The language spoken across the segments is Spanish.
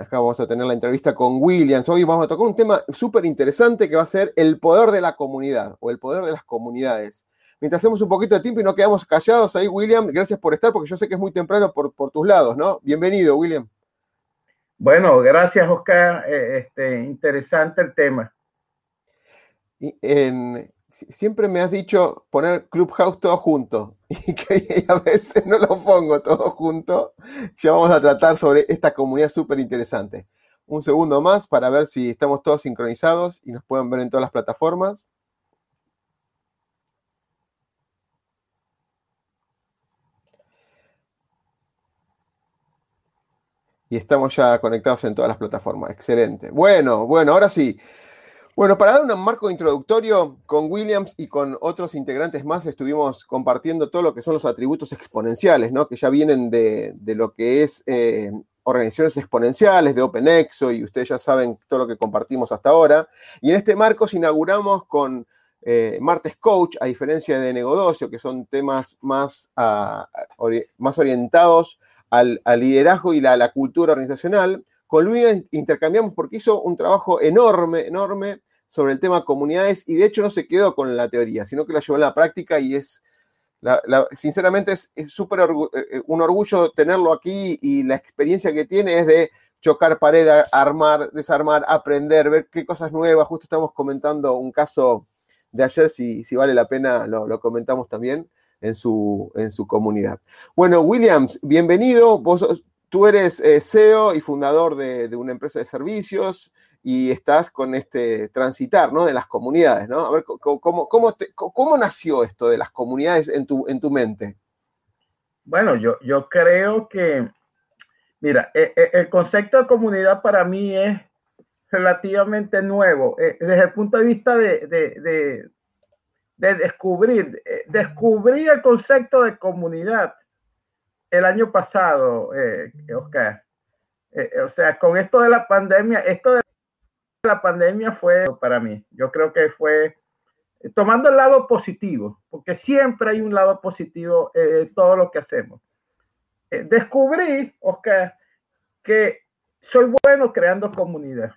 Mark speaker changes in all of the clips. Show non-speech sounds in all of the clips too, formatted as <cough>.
Speaker 1: Acá vamos a tener la entrevista con Williams. Hoy vamos a tocar un tema súper interesante que va a ser el poder de la comunidad o el poder de las comunidades. Mientras hacemos un poquito de tiempo y no quedamos callados ahí, William, gracias por estar porque yo sé que es muy temprano por, por tus lados, ¿no? Bienvenido, William.
Speaker 2: Bueno, gracias, Oscar. Eh, este, interesante el tema.
Speaker 1: Y en, siempre me has dicho poner Clubhouse todo junto <laughs> y que <laughs> a veces no lo pongo todo junto. Ya vamos a tratar sobre esta comunidad súper interesante. Un segundo más para ver si estamos todos sincronizados y nos pueden ver en todas las plataformas. Y estamos ya conectados en todas las plataformas. Excelente. Bueno, bueno, ahora sí. Bueno, para dar un marco introductorio, con Williams y con otros integrantes más estuvimos compartiendo todo lo que son los atributos exponenciales, ¿no? que ya vienen de, lo que es eh, organizaciones exponenciales de OpenExo y ustedes ya saben todo lo que compartimos hasta ahora. Y en este marco inauguramos con eh, Martes Coach, a diferencia de Negodocio, que son temas más, ah, más orientados al, liderazgo y la, la cultura organizacional. Con Luis intercambiamos porque hizo un trabajo enorme, enorme sobre el tema comunidades y de hecho no se quedó con la teoría, sino que la llevó a la práctica y es, sinceramente es eh, eh, un orgullo tenerlo aquí y la experiencia que tiene es de chocar pared, armar, desarmar, aprender, ver qué cosas nuevas. Justo estamos comentando un caso de ayer, si, si vale la pena, lo, comentamos también en su, en su comunidad. Bueno, Williams, bienvenido. Vos, tú eres eh, CEO y fundador de, de, una empresa de servicios y estás con este transitar, ¿no? De las comunidades, ¿no? A ver, ¿cómo, cómo, nació esto de las comunidades en tu, en tu mente?
Speaker 2: Bueno, yo, yo creo que, mira, e, e, el concepto de comunidad para mí es relativamente nuevo, eh, desde el punto de vista de, de, de, descubrir, eh, descubrir el concepto de comunidad el año pasado, eh, Oscar. o sea, con esto de la pandemia, esto de la pandemia fue para mí. Yo creo que fue tomando el lado positivo, porque siempre hay un lado positivo en todo lo que hacemos. Eh, descubrí, Oscar, que soy bueno creando comunidad.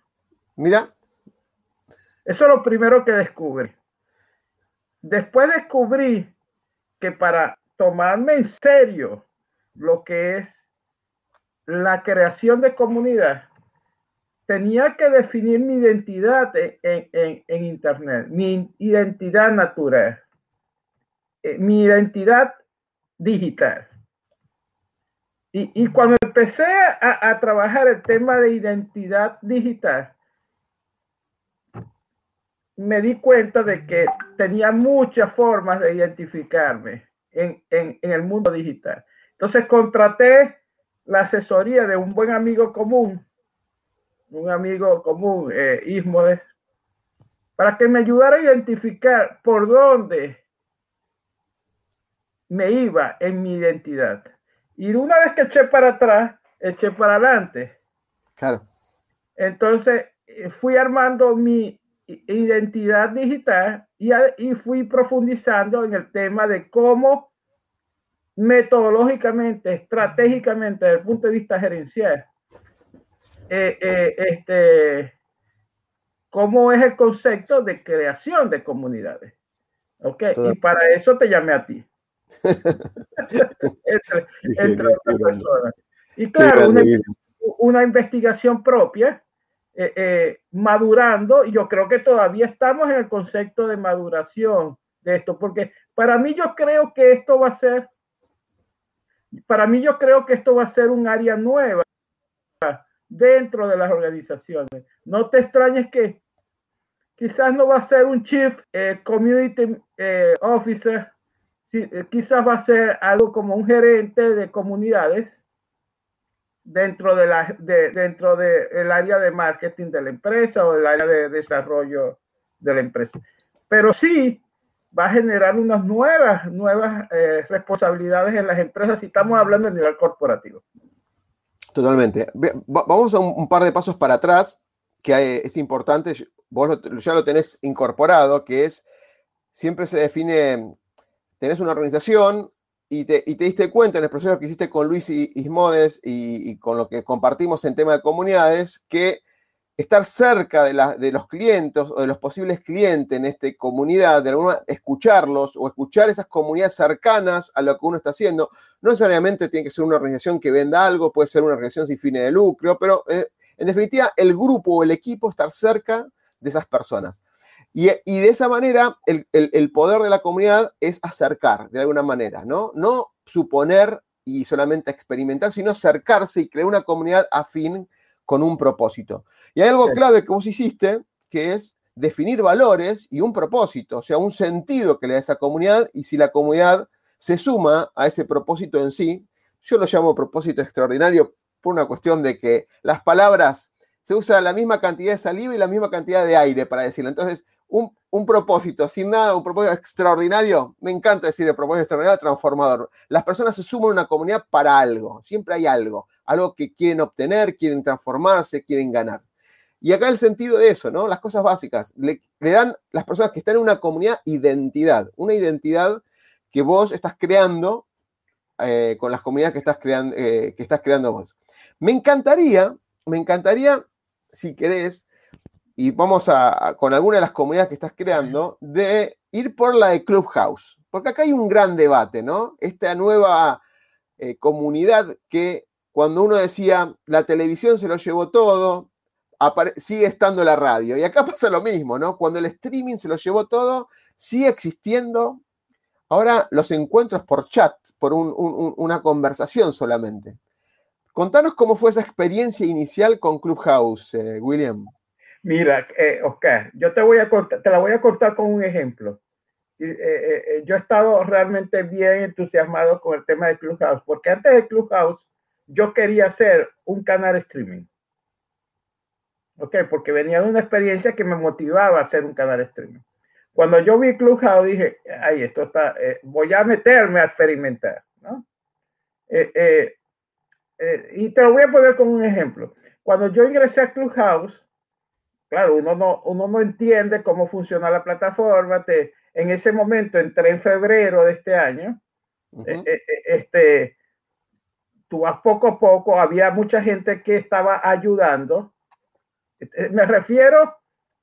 Speaker 1: Mira.
Speaker 2: Eso es lo primero que descubrí. Después descubrí que para tomarme en serio lo que es la creación de comunidad, tenía que definir mi identidad en, Internet, mi identidad natural, eh, mi identidad digital. Y, cuando empecé a, trabajar el tema de identidad digital, me di cuenta de que tenía muchas formas de identificarme en, en, el mundo digital. Entonces contraté la asesoría de un buen amigo común un amigo común, eh, Ismodes, para que me ayudara a identificar por dónde me iba en mi identidad. Y una vez que eché para atrás, eché para adelante.
Speaker 1: Claro.
Speaker 2: Entonces eh, fui armando mi identidad digital y, y fui profundizando en el tema de cómo metodológicamente, estratégicamente, desde el punto de vista gerencial, eh, eh, este, cómo es el concepto de creación de comunidades. ¿Ok? Y para eso te llamé a ti. <laughs> entre, otras personas. Y claro, una, investigación propia, eh, madurando, y yo creo que todavía estamos en el concepto de maduración de esto, porque para mí yo creo que esto va a ser, para mí yo creo que esto va a ser un área nueva dentro de las organizaciones. No te extrañes que quizás no va a ser un chief eh, community eh, officer, eh, quizás va a ser algo como un gerente de comunidades dentro de la dentro del área de marketing de la empresa o del área de desarrollo de la empresa. Pero sí va a generar unas nuevas nuevas responsabilidades en las empresas si estamos hablando a nivel corporativo.
Speaker 1: Totalmente. Vamos a un, par de pasos para atrás, que es importante, vos ya lo tenés incorporado, que es, siempre se define, tenés una organización y te, diste cuenta en el proceso que hiciste con Luis Ismodes y, y con lo que compartimos en tema de comunidades, que estar cerca de, los clientes o de los posibles clientes en esta comunidad, de alguna, escucharlos o escuchar esas comunidades cercanas a lo que uno está haciendo. No necesariamente tiene que ser una organización que venda algo, puede ser una organización sin fines de lucro, pero eh, en definitiva el grupo o el equipo estar cerca de esas personas. Y, de esa manera el, el, poder de la comunidad es acercar de alguna manera, ¿no? No suponer y solamente experimentar, sino acercarse y crear una comunidad afín con un propósito. Y hay algo clave que vos hiciste, que es definir valores y un propósito, o sea, un sentido que le da esa comunidad y si la comunidad se suma a ese propósito en sí, yo lo llamo propósito extraordinario por una cuestión de que las palabras se usa la misma cantidad de saliva y la misma cantidad de aire para decirlo. Entonces, un, un, propósito sin nada, un propósito extraordinario, me encanta decir el propósito extraordinario, transformador. Las personas se suman a una comunidad para algo, siempre hay algo algo que quieren obtener, quieren transformarse, quieren ganar. Y acá el sentido de eso, ¿no? Las cosas básicas. Le, dan las personas que están en una comunidad identidad, una identidad que vos estás creando eh, con las comunidades que estás, creando, eh, que estás creando vos. Me encantaría, me encantaría, si querés, y vamos a, con alguna de las comunidades que estás creando, de ir por la de Clubhouse. Porque acá hay un gran debate, ¿no? Esta nueva eh, comunidad que cuando uno decía, la televisión se lo llevó todo, sigue estando la radio. Y acá <laughs> pasa lo mismo, ¿no? Cuando el streaming se lo llevó todo, sigue existiendo. Ahora los encuentros por chat, por una conversación solamente. Contanos cómo fue esa experiencia inicial con Clubhouse, eh, William.
Speaker 2: Mira, eh, Oscar, yo te voy a te la voy a cortar con un ejemplo. Eh, yo he estado realmente bien entusiasmado con el tema de Clubhouse, porque antes de Clubhouse yo quería hacer un canal streaming. Ok, porque venía de una experiencia que me motivaba a hacer un canal streaming. Cuando yo vi Clubhouse dije, ay, esto está, eh, voy a meterme a experimentar, ¿no? Eh, eh, y te lo voy a poner como un ejemplo. Cuando yo ingresé a Clubhouse, claro, uno no, uno no entiende cómo funciona la plataforma. Te, en ese momento entré en febrero de este año. este, tú vas poco a poco, había mucha gente que estaba ayudando. Eh, me refiero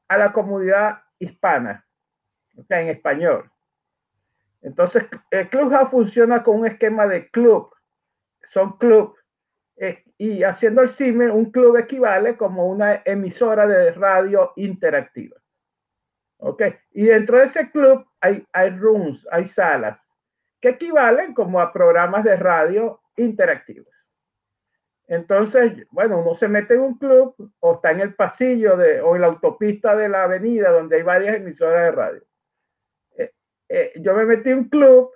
Speaker 2: a la comunidad hispana, o sea, en español. Entonces, el Clubhouse funciona con un esquema de club. Son club. Y haciendo el CIME, un club equivale como una emisora de radio interactiva. ¿Ok? Y dentro de ese club hay, hay rooms, hay salas, que equivalen como a programas de radio interactivos. Entonces, bueno, uno se mete en un club o está en el pasillo de, o en la autopista de la avenida donde hay varias emisoras de radio. Eh, eh, yo me metí en un club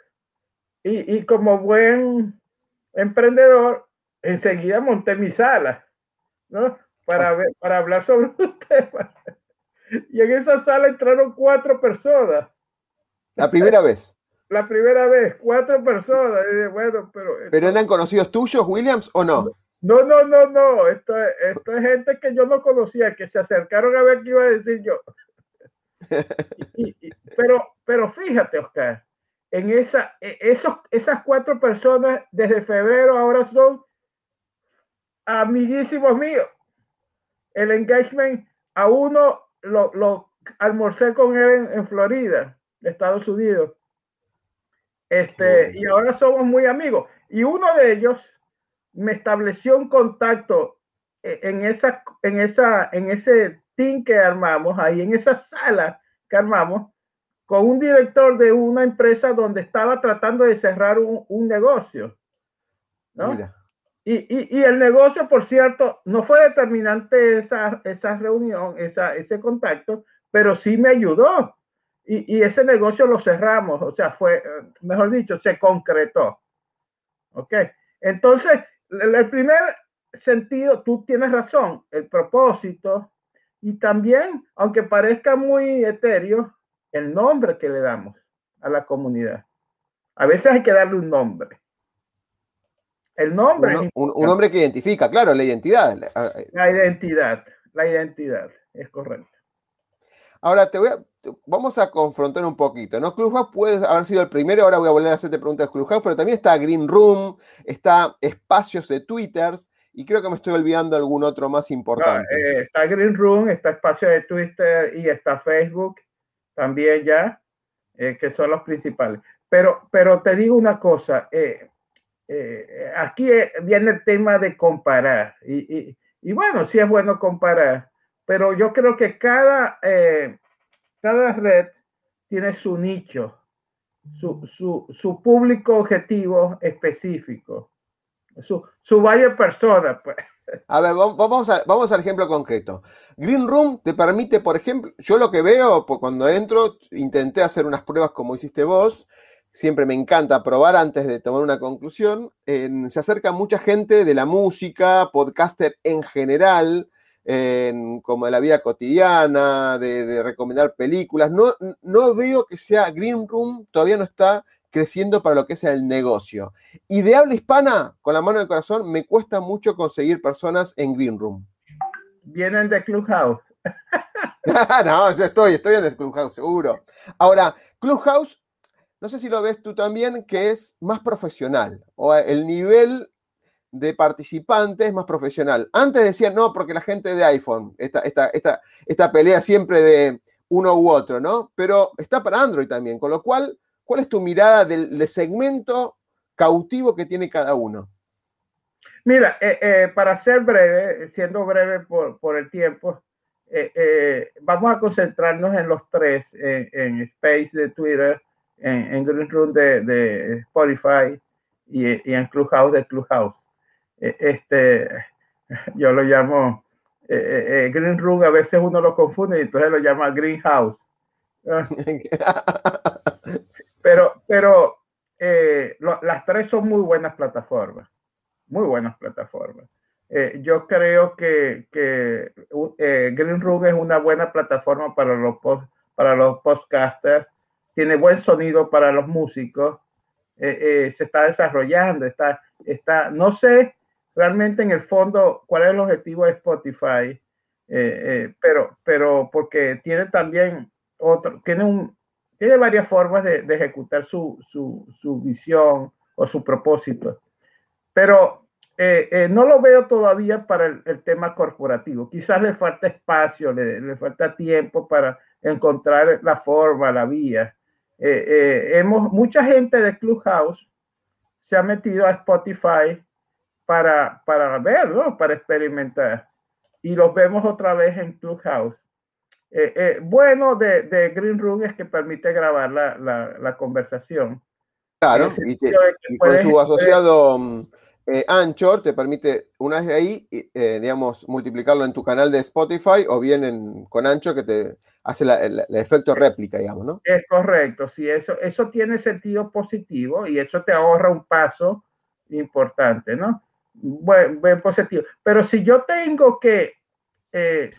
Speaker 2: y, y, como buen emprendedor, enseguida monté mi sala, ¿no? Para, ver, para hablar sobre <laughs> un tema. Y en esa sala entraron cuatro personas.
Speaker 1: La primera vez
Speaker 2: la primera vez, cuatro personas. bueno, pero,
Speaker 1: ¿Pero eran conocidos tuyos, Williams, o no?
Speaker 2: No, no, no, no. Esto, esto es gente que yo no conocía, que se acercaron a ver qué iba a decir yo. <laughs> pero, pero fíjate, Oscar, en esa, e, esos, esas cuatro personas desde febrero ahora son amiguísimos míos. El engagement a uno lo, lo almorcé con él en, en Florida, Estados Unidos. Este, y ahora somos muy amigos. Y uno de ellos me estableció un contacto e, en esa, en esa, en ese team que armamos ahí, en esa sala que armamos, con un director de una empresa donde estaba tratando de cerrar un, negocio. ¿no? Y, y, el negocio, por cierto, no fue determinante esa, esa reunión, esa, ese contacto, pero sí me ayudó. Y, y, ese negocio lo cerramos, o sea, fue, mejor dicho, se concretó. ¿Ok? Entonces, el primer sentido, tú tienes razón, el propósito y también, aunque parezca muy etéreo, el nombre que le damos a la comunidad. A veces hay que darle un nombre. El nombre.
Speaker 1: Un, nombre que identifica, claro, la identidad.
Speaker 2: La identidad, la identidad, es correcto.
Speaker 1: Ahora te voy a, vamos a confrontar un poquito, ¿no? Clubhouse puede haber sido el primero, ahora voy a volver a hacerte preguntas de Clubhouse, pero también está Green Room, está espacios de Twitters, y creo que me estoy olvidando algún otro más importante.
Speaker 2: Eh, está Green Room, está espacio de Twitter y está Facebook también ya, eh, que son los principales. Pero, pero te digo una cosa, eh, aquí viene el tema de comparar, y, y, bueno, sí es bueno comparar, pero yo creo que cada, cada red tiene su nicho, su, su, su público objetivo específico su, su varias personas. Pues.
Speaker 1: A ver, vamos, a, vamos al ejemplo concreto. Green Room te permite, por ejemplo, yo lo que veo pues, cuando entro, intenté hacer unas pruebas como hiciste vos, siempre me encanta probar antes de tomar una conclusión. se acerca mucha gente de la música, podcaster en general, como de la vida cotidiana, de, de, recomendar películas. No, no veo que sea Green Room, todavía no está creciendo para lo que es el negocio. Y de habla hispana, con la mano del corazón, me cuesta mucho conseguir personas en Green Room.
Speaker 2: Vienen de Clubhouse. <laughs>
Speaker 1: no, yo estoy, estoy en el Clubhouse, seguro. Ahora, Clubhouse, no sé si lo ves tú también, que es más profesional, o el nivel de participantes es más profesional. Antes decían, no, porque la gente de iPhone, esta, esta, esta, esta pelea siempre de uno u otro, ¿no? Pero está para Android también, con lo cual ¿Cuál es tu mirada del, segmento cautivo que tiene cada uno?
Speaker 2: Mira, eh, eh, para ser breve, siendo breve por, el tiempo, eh, vamos a concentrarnos en los tres, en, Space de Twitter, en, Green Room de, Spotify y, en Clubhouse de Clubhouse. este, yo lo llamo Green Room, a veces uno lo confunde y entonces lo llama Greenhouse. <laughs> Pero, pero eh, las tres son muy buenas plataformas, muy buenas plataformas. Eh, yo creo que, que eh, Green Room es una buena plataforma para los, post, para los podcasters, tiene buen sonido para los músicos, se está desarrollando, está, está, no sé realmente en el fondo cuál es el objetivo de Spotify, pero, pero porque tiene también otro, tiene un, tiene varias formas de, ejecutar su, visión o su propósito, pero eh, eh, no lo veo todavía para el, tema corporativo. Quizás le falta espacio, le, falta tiempo para encontrar la forma, la vía. Eh, hemos, mucha gente de Clubhouse se ha metido a Spotify para, para ver, para experimentar. Y los vemos otra vez en Clubhouse. Eh, eh, bueno de, Green Room es que permite grabar la, conversación.
Speaker 1: Claro, y, con su asociado mm, eh, Anchor te permite, una vez de ahí, digamos, multiplicarlo en tu canal de Spotify o bien con Anchor que te hace el, efecto réplica, digamos, ¿no?
Speaker 2: Es correcto, sí, eso, eso tiene sentido positivo y eso te ahorra un paso importante, ¿no? Buen, buen positivo. Pero si yo tengo que,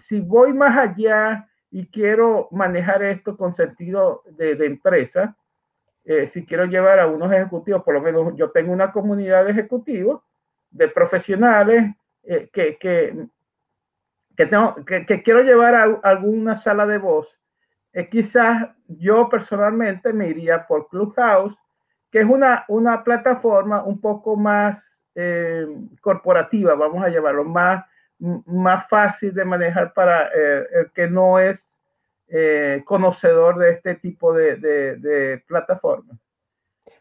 Speaker 2: si voy más allá y quiero manejar esto con sentido de, empresa, eh, si quiero llevar a unos ejecutivos, por lo menos yo tengo una comunidad de ejecutivos, de profesionales eh, que, que, que, tengo, que, quiero llevar a, alguna sala de voz, eh, quizás yo personalmente me iría por Clubhouse, que es una, una plataforma un poco más corporativa, vamos a llevarlo, más más fácil de manejar para eh, el que no es eh, conocedor de este tipo de, de, plataformas.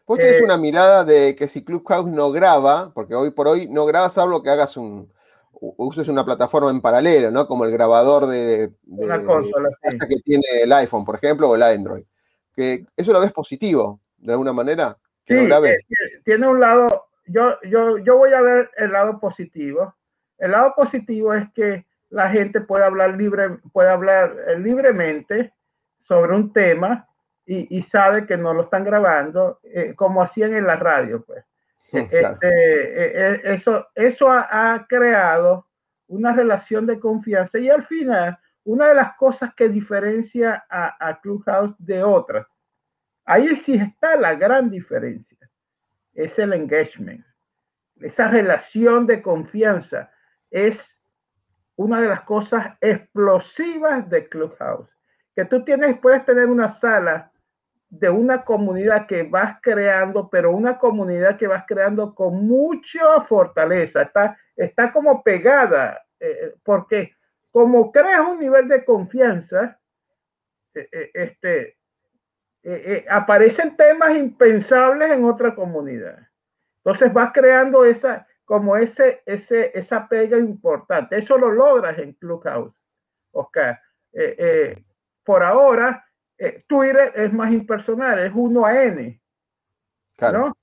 Speaker 1: Vos tenés eh, una mirada de que si Clubhouse no graba, porque hoy por hoy no grabas, hablo que hagas un, uses una plataforma en paralelo, ¿no? Como el grabador de,
Speaker 2: una consola,
Speaker 1: que tiene el iPhone, por ejemplo, o el Android. que eso lo ves positivo, de alguna manera.
Speaker 2: sí, eh, tiene un lado, yo, yo, yo voy a ver el lado positivo. El lado positivo es que la gente puede hablar libre, puede hablar eh, libremente sobre un tema y, sabe que no lo están grabando, eh, como hacían en la radio, pues. Este, eso eso ha, creado una relación de confianza y al final, una de las cosas que diferencia a, a Clubhouse de otras, ahí sí está la gran diferencia, es el engagement esa relación de confianza es una de las cosas explosivas de Clubhouse. Que tú tienes, puedes tener una sala de una comunidad que vas creando, pero una comunidad que vas creando con mucha fortaleza. Está, está como pegada, eh, porque como creas un nivel de confianza, eh, eh, este, aparecen temas impensables en otra comunidad. Entonces vas creando esa, como ese, ese, esa pega importante. Eso lo logras en Clubhouse, Oscar. Eh, eh, por ahora, eh, Twitter es más impersonal, es 1 a N. Claro.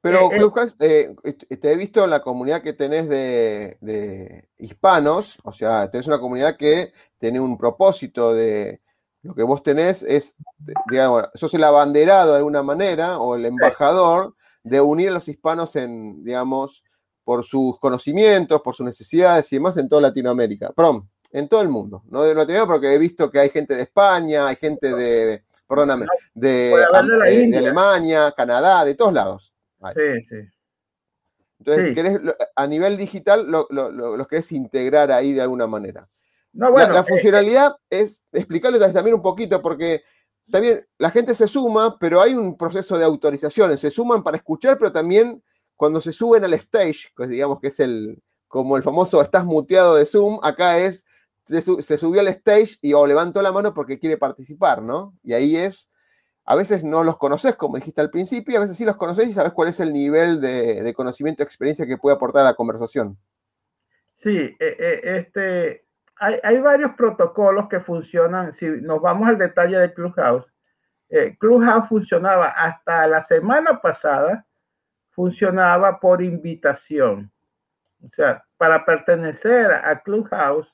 Speaker 1: Pero Clubhouse, te he visto en la comunidad que tenés de, de, hispanos, o sea, tenés una comunidad que tiene un propósito de lo que vos tenés es, digamos, sos el abanderado de alguna manera o el embajador de unir a los hispanos en, digamos, por sus conocimientos, por sus necesidades y demás en toda Latinoamérica. Perdón, en todo el mundo. No de Latinoamérica porque he visto que hay gente de España, hay gente de, perdóname, de, eh, Alemania, Canadá, de todos lados. Sí, sí. Entonces, a nivel digital los querés integrar ahí de alguna manera. No, bueno, la, eh, funcionalidad es explicarlo también un poquito, porque también la gente se suma, pero hay un proceso de autorizaciones. Se suman para escuchar, pero también cuando se suben al stage, digamos que es el, como el famoso estás muteado de Zoom, acá es, se, subió al stage y o levantó la mano porque quiere participar, ¿no? Y ahí es, a veces no los conoces, como dijiste al principio, y a veces sí los conoces y sabes cuál es el nivel de, conocimiento, experiencia que puede aportar a la conversación.
Speaker 2: Sí, eh, eh, este, hay, varios protocolos que funcionan. Si nos vamos al detalle de Clubhouse, eh, Clubhouse funcionaba hasta la semana pasada, funcionaba por invitación. O sea, para pertenecer a Clubhouse,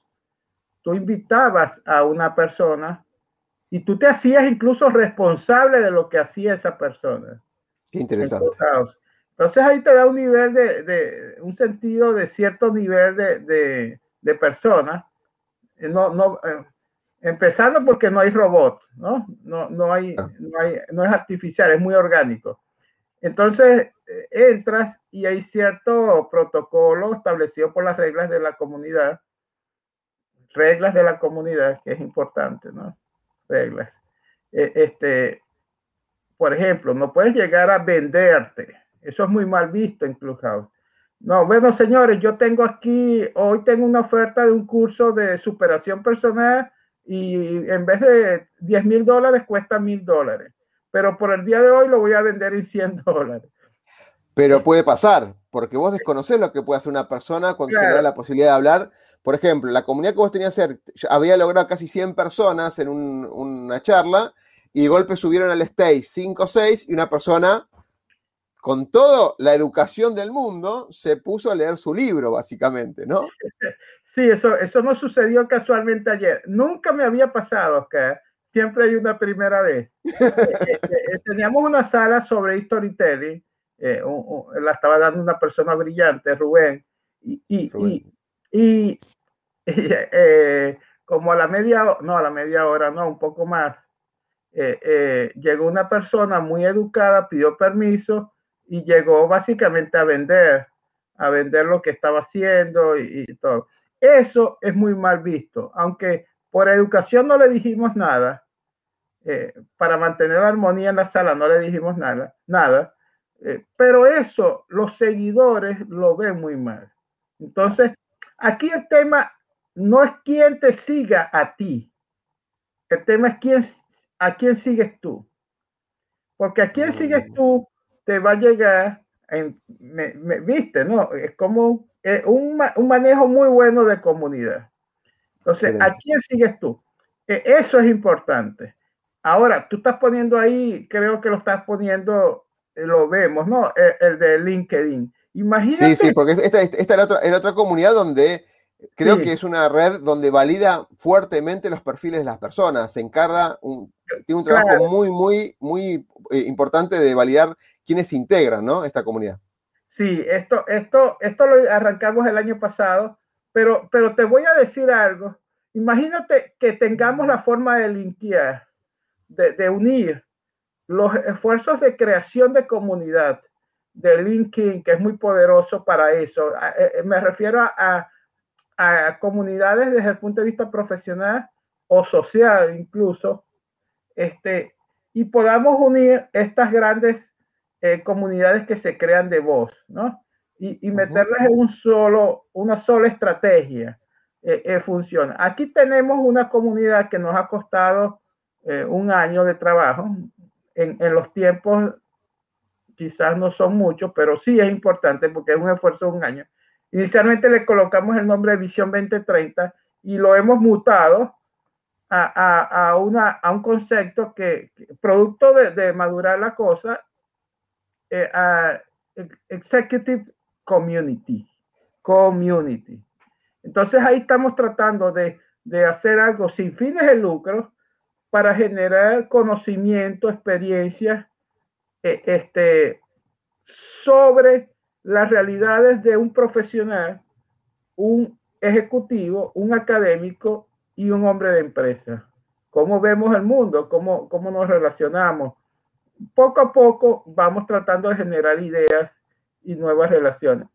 Speaker 2: tú invitabas a una persona y tú te hacías incluso responsable de lo que hacía esa persona.
Speaker 1: Qué interesante.
Speaker 2: Entonces ahí te da un nivel de, un sentido de cierto nivel de, de, de personas no, no, eh, empezando porque no hay robot, ¿no? No, no, hay, ah. no, hay, no es artificial, es muy orgánico. Entonces eh, entras y hay cierto protocolo establecido por las reglas de la comunidad, reglas de la comunidad, que es importante, ¿no? Reglas. este, por ejemplo, no puedes llegar a venderte. Eso es muy mal visto en Clubhouse. No, bueno, señores, yo tengo aquí, hoy tengo una oferta de un curso de superación personal y en vez de 10 mil dólares cuesta mil dólares. Pero por el día de hoy lo voy a vender en 100 <laughs> dólares.
Speaker 1: Pero puede pasar, porque vos desconocés lo que puede hacer una persona cuando se le da la posibilidad de hablar. Por ejemplo, la comunidad que vos tenías había logrado casi 100 personas en una charla y de golpe subieron al stage 5 o 6 y una persona con toda la educación del mundo, se puso a leer su libro, básicamente, ¿no?
Speaker 2: Sí, eso, eso no sucedió casualmente ayer. Nunca me había pasado, que siempre hay una primera vez. Eh, eh, eh, teníamos una sala sobre storytelling, la estaba dando una persona brillante, Rubén, y, y, y, <laughs> como a la media, no, a la media hora, no, un poco más, llegó una persona muy educada, pidió permiso y llegó básicamente a vender, a vender lo que estaba haciendo y, todo. Eso es muy mal visto, aunque por educación no le dijimos nada, eh, para mantener la armonía en la sala no le dijimos nada, nada, eh, pero eso los seguidores lo ven muy mal. Entonces, aquí el tema no es quién te siga a ti, el tema es quién, a quién sigues tú. Porque a quién sigues tú te va a llegar, en, me, viste, ¿no? Es como eh, un, un, manejo muy bueno de comunidad. Entonces, ¿a quién sigues tú? Eh, eso es importante. Ahora, tú estás poniendo ahí, creo que lo estás poniendo, eh, lo vemos, ¿no? El, de LinkedIn. Imagínate.
Speaker 1: Sí, sí, porque esta, esta, es, la otra, comunidad donde creo que es una red donde valida fuertemente los perfiles de las personas. Se encarga, un, tiene un trabajo muy, muy, muy eh, importante de validar quiénes integran, ¿no? Esta comunidad.
Speaker 2: Sí, esto, esto, esto lo arrancamos el año pasado, pero, pero te voy a decir algo. Imagínate que tengamos la forma de limpiar de, unir los esfuerzos de creación de comunidad de LinkedIn, que es muy poderoso para eso. Eh, eh, me refiero a, a, comunidades desde el punto de vista profesional o social incluso, este, y podamos unir estas grandes eh, comunidades que se crean de voz, ¿no? Y, y meterlas en un solo, una sola estrategia. funciona. Aquí tenemos una comunidad que nos ha costado eh, un año de trabajo. En, en, los tiempos quizás no son muchos, pero sí es importante porque es un esfuerzo de un año. Inicialmente le colocamos el nombre de Visión 2030 y lo hemos mutado a, a, a, una, a un concepto que, producto de, madurar la cosa, eh, a Executive Community. Community. Entonces ahí estamos tratando de, de hacer algo sin fines de lucro, para generar conocimiento, experiencia eh, este, sobre las realidades de un profesional, un ejecutivo, un académico y un hombre de empresa. Cómo vemos el mundo, cómo, cómo nos relacionamos. Poco a poco vamos tratando de generar ideas y nuevas relaciones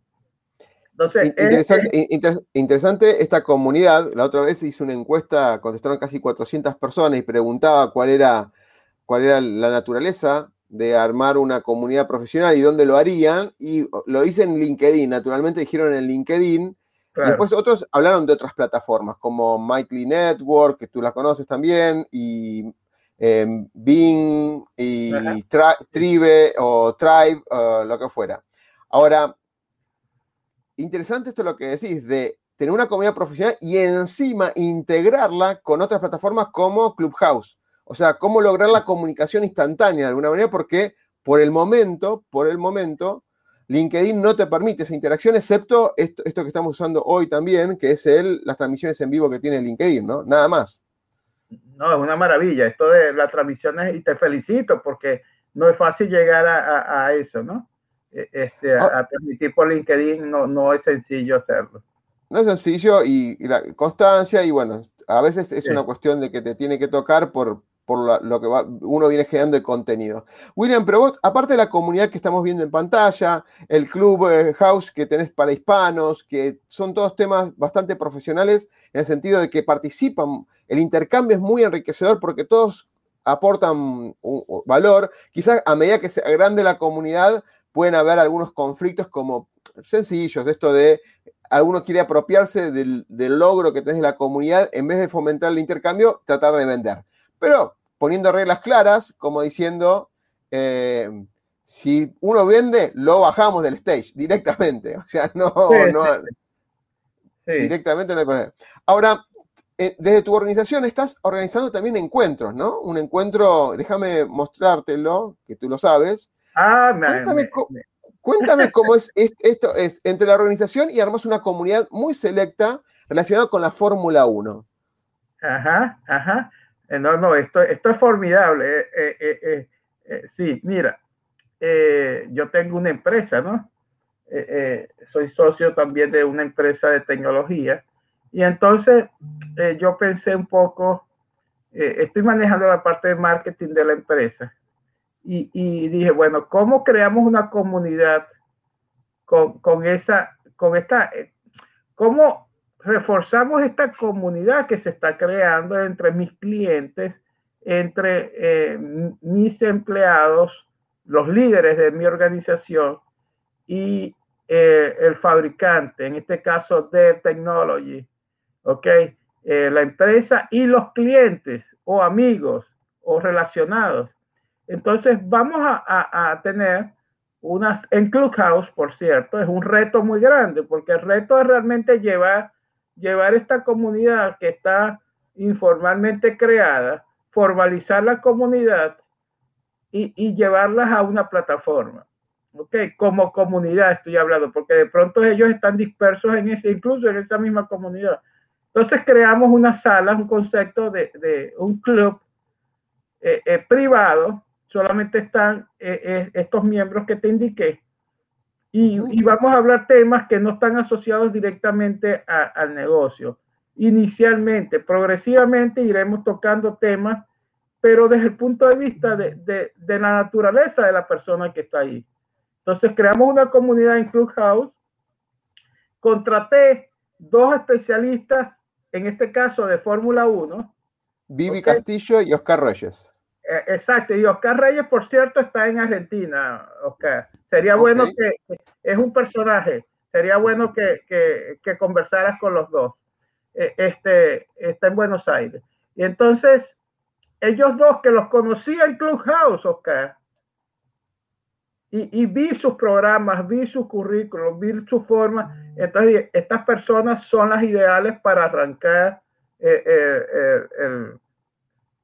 Speaker 1: interesante, esta comunidad. La otra vez hice una encuesta, contestaron casi 400 personas y preguntaba cuál era, cuál era la naturaleza de armar una comunidad profesional y dónde lo harían. Y lo hice en LinkedIn, naturalmente dijeron en LinkedIn. Después otros hablaron de otras plataformas como Mikely Network, que tú la conoces también, y em, Bing, y Tribe o Tribe, lo que fuera. Ahora, interesante esto lo que decís, de tener una comunidad profesional y encima integrarla con otras plataformas como Clubhouse. O sea, cómo lograr la comunicación instantánea de alguna manera, porque por el momento, por el momento, LinkedIn no te permite esa interacción, excepto esto, esto que estamos usando hoy también, que es el, las transmisiones en vivo que tiene LinkedIn, ¿no? Nada más.
Speaker 2: No, es una maravilla esto de las transmisiones y te felicito porque no es fácil llegar a, a eso, ¿no? E, este, a, transmitir por LinkedIn no, no es sencillo hacerlo.
Speaker 1: No es sencillo y, la constancia y bueno, a veces es una cuestión de que te tiene que tocar por, por lo que uno viene generando de contenido. William, pero vos, aparte de la comunidad que estamos viendo en pantalla, el club eh, house que tenés para hispanos, que son todos temas bastante profesionales en el sentido de que participan, el intercambio es muy enriquecedor porque todos aportan valor. Quizás a medida que se agrande la comunidad, pueden haber algunos conflictos como sencillos, esto de alguno quiere apropiarse del, logro que tenés la comunidad, en vez de fomentar el intercambio, tratar de vender. Pero poniendo reglas claras, como diciendo, eh, si uno vende, lo bajamos del stage directamente. <laughs> O sea, no, no directamente no hay problema. Ahora, eh, desde tu organización estás organizando también encuentros, ¿no? Un encuentro, déjame mostrártelo, que tú lo sabes,
Speaker 2: Ah,
Speaker 1: cuéntame, <laughs> cómo es esto es entre la organización y armas una comunidad muy selecta relacionada con la Fórmula 1.
Speaker 2: Ajá, ajá. Eh, no, no, esto, esto es formidable. Eh, eh, sí, mira, yo tengo una empresa, ¿no? soy socio también de una empresa de tecnología. Y entonces yo pensé un poco, estoy manejando la parte de marketing de la empresa y, dije, bueno, ¿cómo creamos una comunidad con, con esa, con esta, eh, cómo reforzamos esta comunidad que se está creando entre mis clientes, entre eh, mis empleados, los líderes de mi organización y eh, el fabricante, en este caso de Technology, ¿ok? la empresa y los clientes o amigos o relacionados. Entonces vamos a, tener unas, en Clubhouse, por cierto, es un reto muy grande, porque el reto es realmente llevar, llevar esta comunidad que está informalmente creada, formalizar la comunidad y, y llevarlas a una plataforma. ¿ok? Como comunidad estoy hablando, porque de pronto ellos están dispersos en ese, incluso en esa misma comunidad. Entonces creamos una sala, un concepto de, un club eh, eh, privado, solamente están eh, estos miembros que te indiqué, y, y, vamos a hablar temas que no están asociados directamente a, al negocio. Inicialmente, progresivamente iremos tocando temas, pero desde el punto de vista de, de, de la naturaleza de la persona que está ahí. Entonces creamos una comunidad en Clubhouse, contraté dos especialistas, en este caso de Fórmula 1.
Speaker 1: Vivi okay. Castillo y Oscar Reyes.
Speaker 2: Eh, exacto, y Oscar Reyes, por cierto, está en Argentina, Oscar. Sería okay. bueno que, es un personaje, sería bueno que, que, que conversaras con los dos. Eh, este, está en Buenos Aires. Y entonces, ellos dos que los conocí en Clubhouse, Oscar, y, y, vi sus programas, vi su currículum, vi su forma. Entonces, estas personas son las ideales para arrancar eh, eh, el,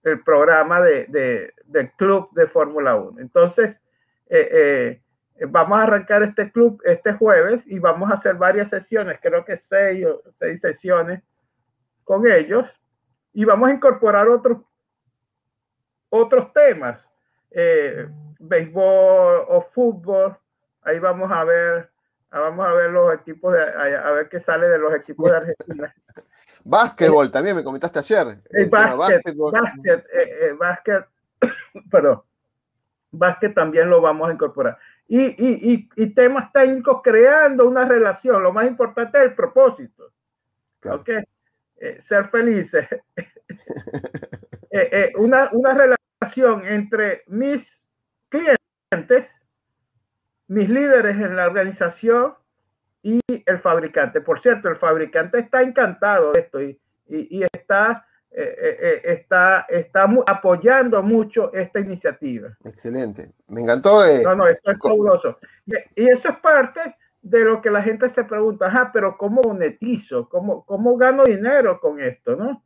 Speaker 2: el, programa de, de, del club de Fórmula 1. Entonces, eh, vamos a arrancar este club este jueves y vamos a hacer varias sesiones, creo que seis o seis sesiones con ellos y vamos a incorporar otros otros temas. Eh, béisbol o fútbol, ahí vamos a ver, vamos a ver los equipos, de, a, ver qué sale de los equipos de Argentina. <laughs>
Speaker 1: Básquetbol, también me comentaste ayer.
Speaker 2: El básquet, básquet, eh, eh, básquet, <coughs> perdón, básquet también lo vamos a incorporar. Y, y, y, temas técnicos creando una relación. Lo más importante es el propósito. Claro. ¿Ok? Eh, ser felices. <laughs> eh, una, una relación entre mis clientes, mis líderes en la organización y el fabricante. Por cierto, el fabricante está encantado de esto y, y, y está, eh, eh, está, está apoyando mucho esta iniciativa.
Speaker 1: Excelente. Me encantó. Eh,
Speaker 2: no, no, esto es fabuloso. Y, eso es parte de lo que la gente se pregunta, ajá, pero ¿cómo monetizo? ¿Cómo, cómo gano dinero con esto? ¿no?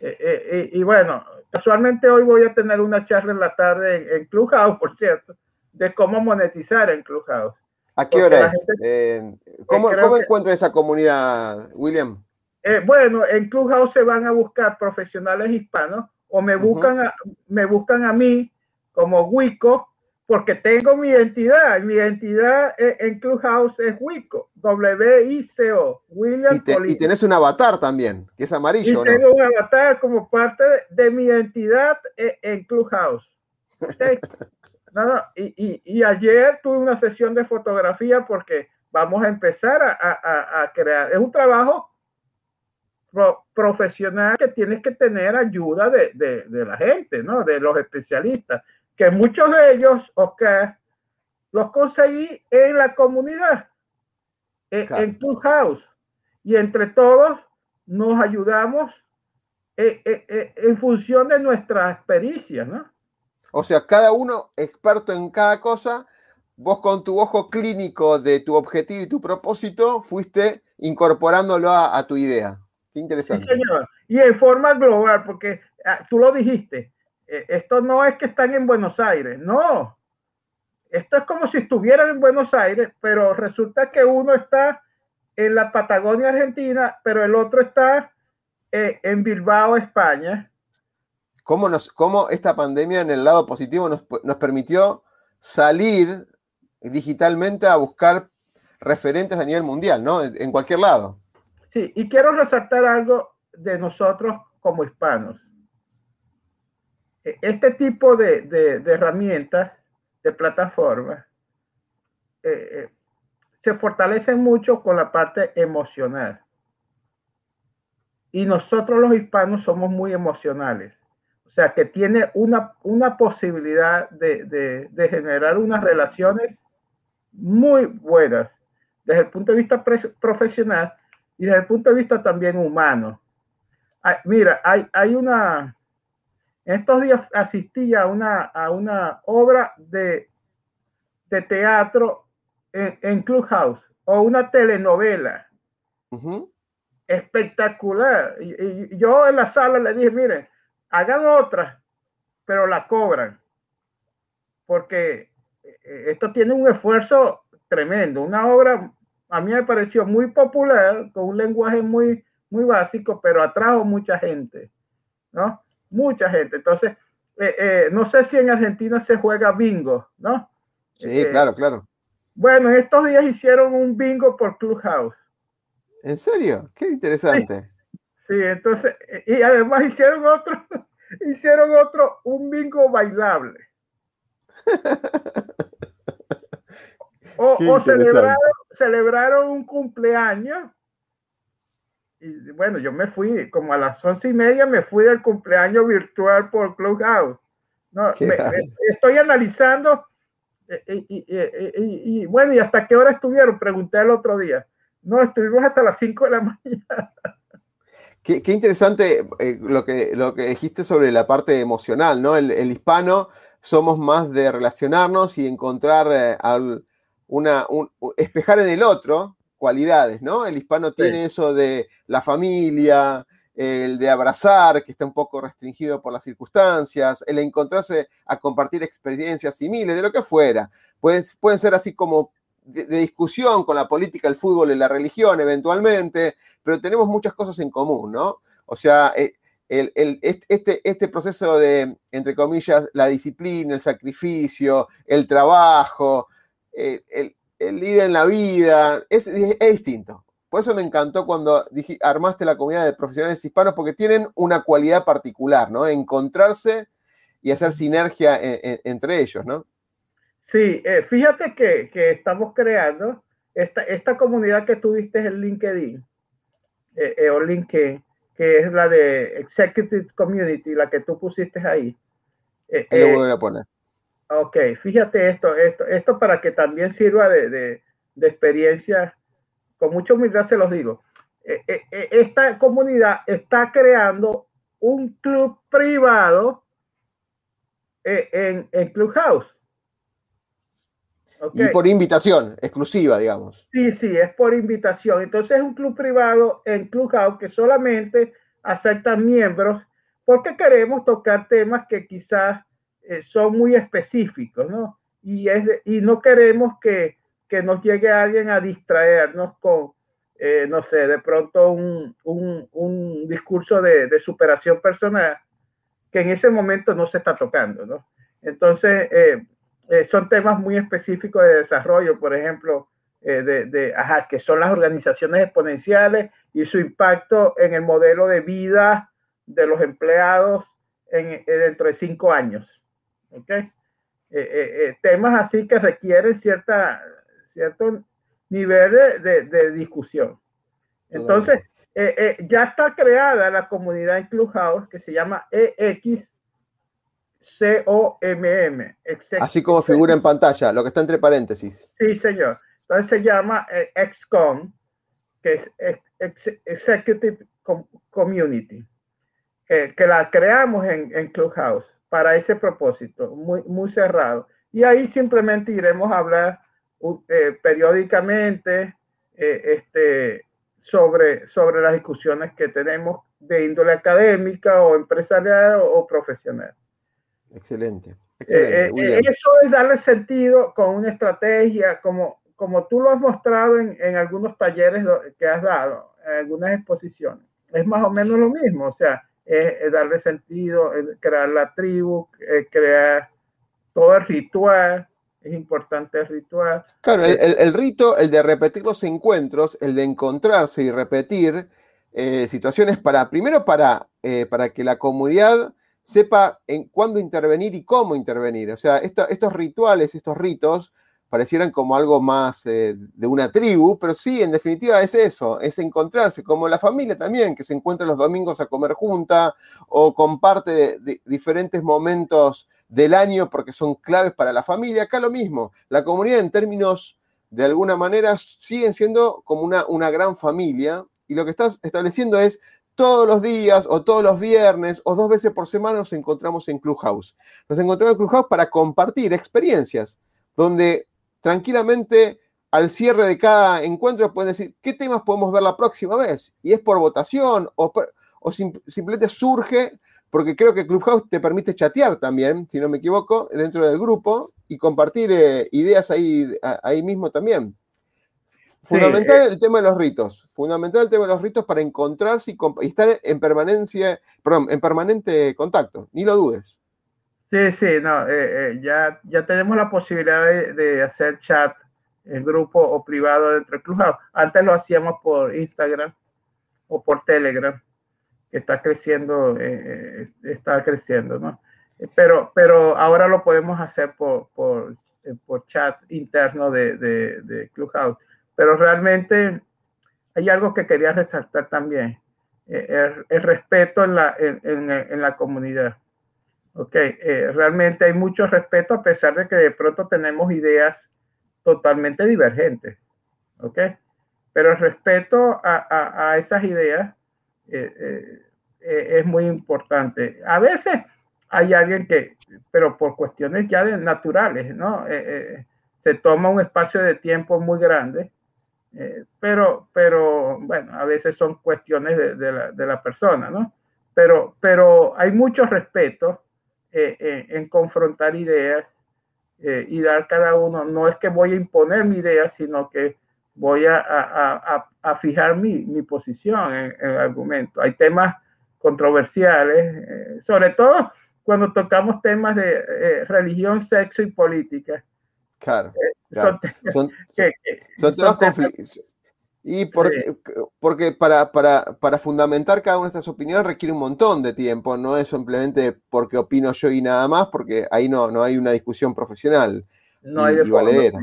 Speaker 2: Eh, eh, y bueno, casualmente hoy voy a tener una charla en la tarde en, en Clubhouse, por cierto, de cómo monetizar en Clubhouse.
Speaker 1: ¿A qué hora es? Gente, eh, ¿Cómo, ¿cómo que, encuentra esa comunidad, William?
Speaker 2: Eh, bueno, en Clubhouse se van a buscar profesionales hispanos o me buscan, uh -huh. a, me buscan a mí como Wico, porque tengo mi identidad. Mi identidad en Clubhouse es Wico, W-I-C-O, William
Speaker 1: y, te, y, tenés un avatar también, que es amarillo,
Speaker 2: y tengo ¿no? un avatar como parte de, mi identidad en, en Clubhouse. <laughs> No, no, y, y, y, ayer tuve una sesión de fotografía porque vamos a empezar a, a, a crear. Es un trabajo pro, profesional que tienes que tener ayuda de, de, de la gente, ¿no? De los especialistas que muchos de ellos, ok, los conseguí en la comunidad, en, claro. en Clubhouse, y entre todos nos ayudamos en, en, en, función de nuestra experiencia, ¿no?
Speaker 1: O sea, cada uno experto en cada cosa, vos con tu ojo clínico de tu objetivo y tu propósito, fuiste incorporándolo a, a tu idea. Qué interesante.
Speaker 2: Sí, señor. Y en forma global, porque ah, tú lo dijiste, eh, esto no es que están en Buenos Aires, no. Esto es como si estuvieran en Buenos Aires, pero resulta que uno está en la Patagonia Argentina, pero el otro está eh, en Bilbao, España.
Speaker 1: ¿Cómo, nos, ¿Cómo esta pandemia en el lado positivo nos, nos permitió salir digitalmente a buscar referentes a nivel mundial, ¿no? En cualquier lado.
Speaker 2: Sí, y quiero resaltar algo de nosotros como hispanos este tipo de, de, herramientas, de plataformas, eh, eh, se fortalecen mucho con la parte emocional. Y nosotros los hispanos somos muy emocionales. O sea, que tiene una, una posibilidad de, de generar unas relaciones muy buenas desde el punto de vista profesional y desde el punto de vista también humano. Mira, hay, hay una, estos días asistí a una, a una obra de, de teatro en, en, Clubhouse o una telenovela. Uh -huh. Espectacular. Y, y, yo en la sala le dije, miren, hagan otra, pero la cobran. Porque eh, esto tiene un esfuerzo tremendo. Una obra a mí me pareció muy popular, con un lenguaje muy, muy básico, pero atrajo mucha gente, ¿no? Mucha gente. Entonces, eh, eh, no sé si en Argentina se juega bingo, ¿no?
Speaker 1: Sí, claro, claro.
Speaker 2: Bueno, estos días hicieron un bingo por Clubhouse.
Speaker 1: ¿En serio? Qué interesante.
Speaker 2: Sí, entonces, y además hicieron otro, <laughs> hicieron otro, un bingo bailable. <laughs> O, celebraron, un cumpleaños. Y bueno, yo me fui, como a las once y media me fui del cumpleaños virtual por Clubhouse. No, estoy analizando eh, eh, y, bueno, ¿y hasta qué hora estuvieron? Pregunté el otro día. No, estuvimos hasta las 5 de la <laughs> mañana.
Speaker 1: Qué, interesante eh, lo, que, lo que dijiste sobre la parte emocional, ¿no? El, hispano somos más de relacionarnos y encontrar al, una, un, espejar en el otro cualidades, ¿no? El hispano tiene eso de la familia, el de abrazar, que está un poco restringido por las circunstancias, el encontrarse a compartir experiencias similares, de lo que fuera. Pues, pueden ser así como de, discusión con la política, el fútbol y la religión eventualmente, pero tenemos muchas cosas en común, ¿no? O sea, eh, el, este, este proceso de, entre comillas, la disciplina, el sacrificio, el trabajo, el, ir en la vida, es, distinto. Por eso me encantó cuando armaste la comunidad de profesionales hispanos, porque tienen una cualidad particular, ¿no? Encontrarse y hacer sinergia entre ellos, ¿no?
Speaker 2: Sí, eh, fíjate que, estamos creando esta, esta comunidad que tuviste en LinkedIn, eh, eh, o LinkedIn, que es la de Executive Community, la que tú pusiste ahí.
Speaker 1: ahí lo voy a poner.
Speaker 2: Ok, fíjate esto, esto, esto para que también sirva de, de, experiencia, con mucha humildad se los digo. Eh, eh, eh, esta comunidad está creando un club privado en, en Clubhouse.
Speaker 1: Y por invitación, exclusiva, digamos.
Speaker 2: Sí, sí, es por invitación. Entonces es un club privado en Clubhouse que solamente acepta miembros porque queremos tocar temas que quizás eh, son muy específicos, ¿no? Y, es y no queremos que, que, nos llegue alguien a distraernos con, eh, no sé, de pronto un, un, un discurso de, de, superación personal que en ese momento no se está tocando, ¿no? Entonces, eh, son temas muy específicos de desarrollo, por ejemplo, de, de ajá, que son las organizaciones exponenciales y su impacto en el modelo de vida de los empleados en, dentro de cinco años. ¿Okay? Eh, eh, eh, temas así que requieren cierta, cierto nivel de, de, discusión. Entonces, ya está creada la comunidad en Clubhouse que se llama EXCOMM.
Speaker 1: Así como figura en pantalla, lo que está entre paréntesis.
Speaker 2: Sí, señor. Entonces se llama XCOM, que es Executive Community, que la creamos en, en Clubhouse para ese propósito, muy, muy cerrado. Y ahí simplemente iremos a hablar eh, periódicamente eh, este, sobre, sobre las discusiones que tenemos de índole académica o empresarial o, profesional.
Speaker 1: Excelente.
Speaker 2: Eh, eso es darle sentido con una estrategia, como, como tú lo has mostrado en, en algunos talleres que has dado, en algunas exposiciones. Es más o menos lo mismo, o sea, es, darle sentido, crear la tribu, crear todo el ritual. Es importante el ritual.
Speaker 1: Claro, el, rito, el de repetir los encuentros, el de encontrarse y repetir eh, situaciones para, primero para, eh, para que la comunidad sepa en cuándo intervenir y cómo intervenir. O sea, estos rituales, estos ritos, parecieran como algo más eh, de una tribu, pero sí, en definitiva es eso, es encontrarse, como la familia también, que se encuentra los domingos a comer junta o comparte diferentes momentos del año porque son claves para la familia. Acá lo mismo, la comunidad en términos, de alguna manera, siguen siendo como una, una gran familia y lo que estás estableciendo es todos los días o todos los viernes o dos veces por semana nos encontramos en Clubhouse. Nos encontramos en Clubhouse para compartir experiencias donde tranquilamente al cierre de cada encuentro pueden decir qué temas podemos ver la próxima vez. Y es por votación o, simplemente surge porque creo que Clubhouse te permite chatear también, si no me equivoco, dentro del grupo y compartir eh, ideas ahí, ahí mismo también. Fundamental eh, el tema de los ritos, fundamental el tema de los ritos para encontrarse y, estar en permanencia, perdón, en permanente contacto, ni lo dudes.
Speaker 2: Sí, sí, no, eh, ya, ya tenemos la posibilidad de, hacer chat en grupo o privado dentro del Clubhouse. Antes lo hacíamos por Instagram o por Telegram está creciendo, eh, eh, está creciendo, ¿no? Pero, pero ahora lo podemos hacer por, por, eh, por chat interno de, de, de, Clubhouse. Pero realmente hay algo que quería resaltar también, el, el, respeto en la, en, en, la comunidad. Ok, realmente hay mucho respeto a pesar de que de pronto tenemos ideas totalmente divergentes. Ok, pero el respeto a, a, esas ideas eh, eh, eh, es muy importante. A veces hay alguien que, pero por cuestiones ya de naturales, ¿no? se toma un espacio de tiempo muy grande, pero, pero bueno, a veces son cuestiones de, la, de la, persona, ¿no? Pero, pero hay mucho respeto en confrontar ideas y dar cada uno, no es que voy a imponer mi idea, sino que voy a, a, a, fijar mi, mi posición en, el argumento. Hay temas controversiales, eh, sobre todo cuando tocamos temas de eh, religión, sexo y política.
Speaker 1: Claro, Son, temas conflictivos. Y porque, porque para, para, para, fundamentar cada una de estas opiniones requiere un montón de tiempo, no es simplemente porque opino yo y nada más, porque ahí no, no hay una discusión profesional no hay y valedera.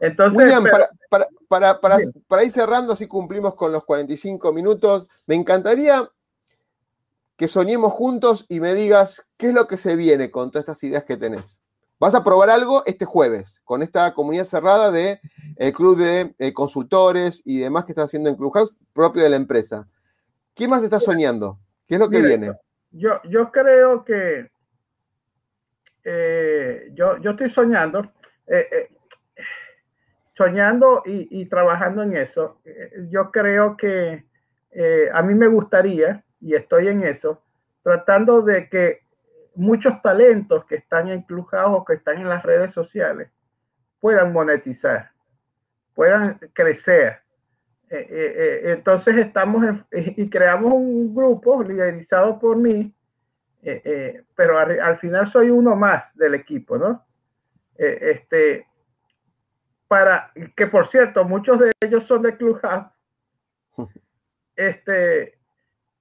Speaker 1: Entonces, William, para, para, ir cerrando, así cumplimos con los 45 minutos, me encantaría que soñemos juntos y me digas qué es lo que se viene con todas estas ideas que tenés. Vas a probar algo este jueves con esta comunidad cerrada de el club de eh, consultores y demás que estás haciendo en Clubhouse propio de la empresa. ¿Qué más estás soñando? ¿Qué es lo que viene?
Speaker 2: Yo, yo creo que eh, yo, yo estoy soñando. Eh, soñando y, trabajando en eso, eh, yo creo que eh, a mí me gustaría, y estoy en eso, tratando de que muchos talentos que están en o que están en las redes sociales puedan monetizar, puedan crecer. Eh, entonces estamos y creamos un grupo liderizado por mí, pero al, al, final soy uno más del equipo, ¿no? este, para que por cierto, muchos de ellos son de Clubhouse. <laughs> Este,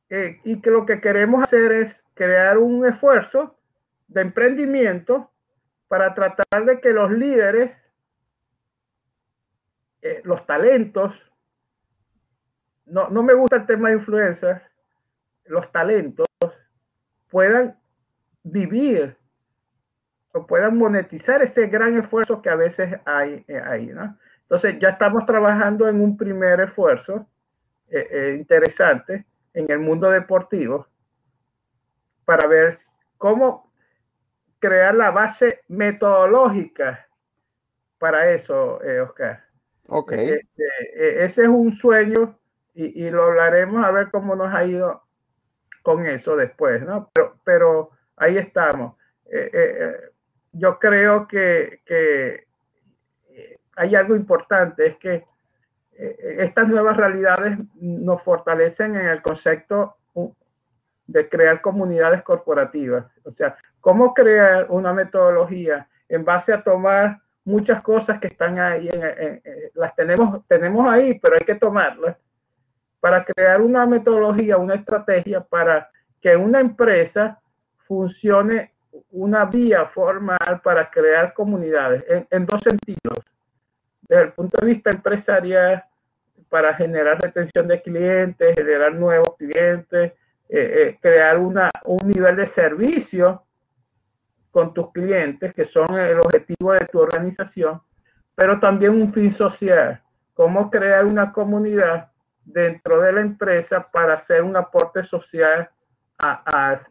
Speaker 2: eh, y que lo que queremos hacer es crear un esfuerzo de emprendimiento para tratar de que los líderes, eh, los talentos, no, no me gusta el tema de influencers, los talentos puedan vivir puedan monetizar ese gran esfuerzo que a veces hay eh, ahí, ¿no? Entonces ya estamos trabajando en un primer esfuerzo eh, interesante en el mundo deportivo para ver cómo crear la base metodológica para eso, Oscar.
Speaker 1: Ok.
Speaker 2: Este, ese es un sueño y, y, lo hablaremos a ver cómo nos ha ido con eso después, ¿no? Pero, pero ahí estamos yo creo que, eh, hay algo importante, es que eh, estas nuevas realidades nos fortalecen en el concepto de crear comunidades corporativas. O sea, cómo crear una metodología en base a tomar muchas cosas que están ahí, las tenemos, tenemos ahí, pero hay que tomarlas para crear una metodología, una estrategia para que una empresa funcione una vía formal para crear comunidades en, dos sentidos. Desde el punto de vista empresarial, para generar retención de clientes, generar nuevos clientes, eh, eh, crear una, un nivel de servicio con tus clientes, que son el objetivo de tu organización, pero también un fin social, cómo crear una comunidad dentro de la empresa para hacer un aporte social a,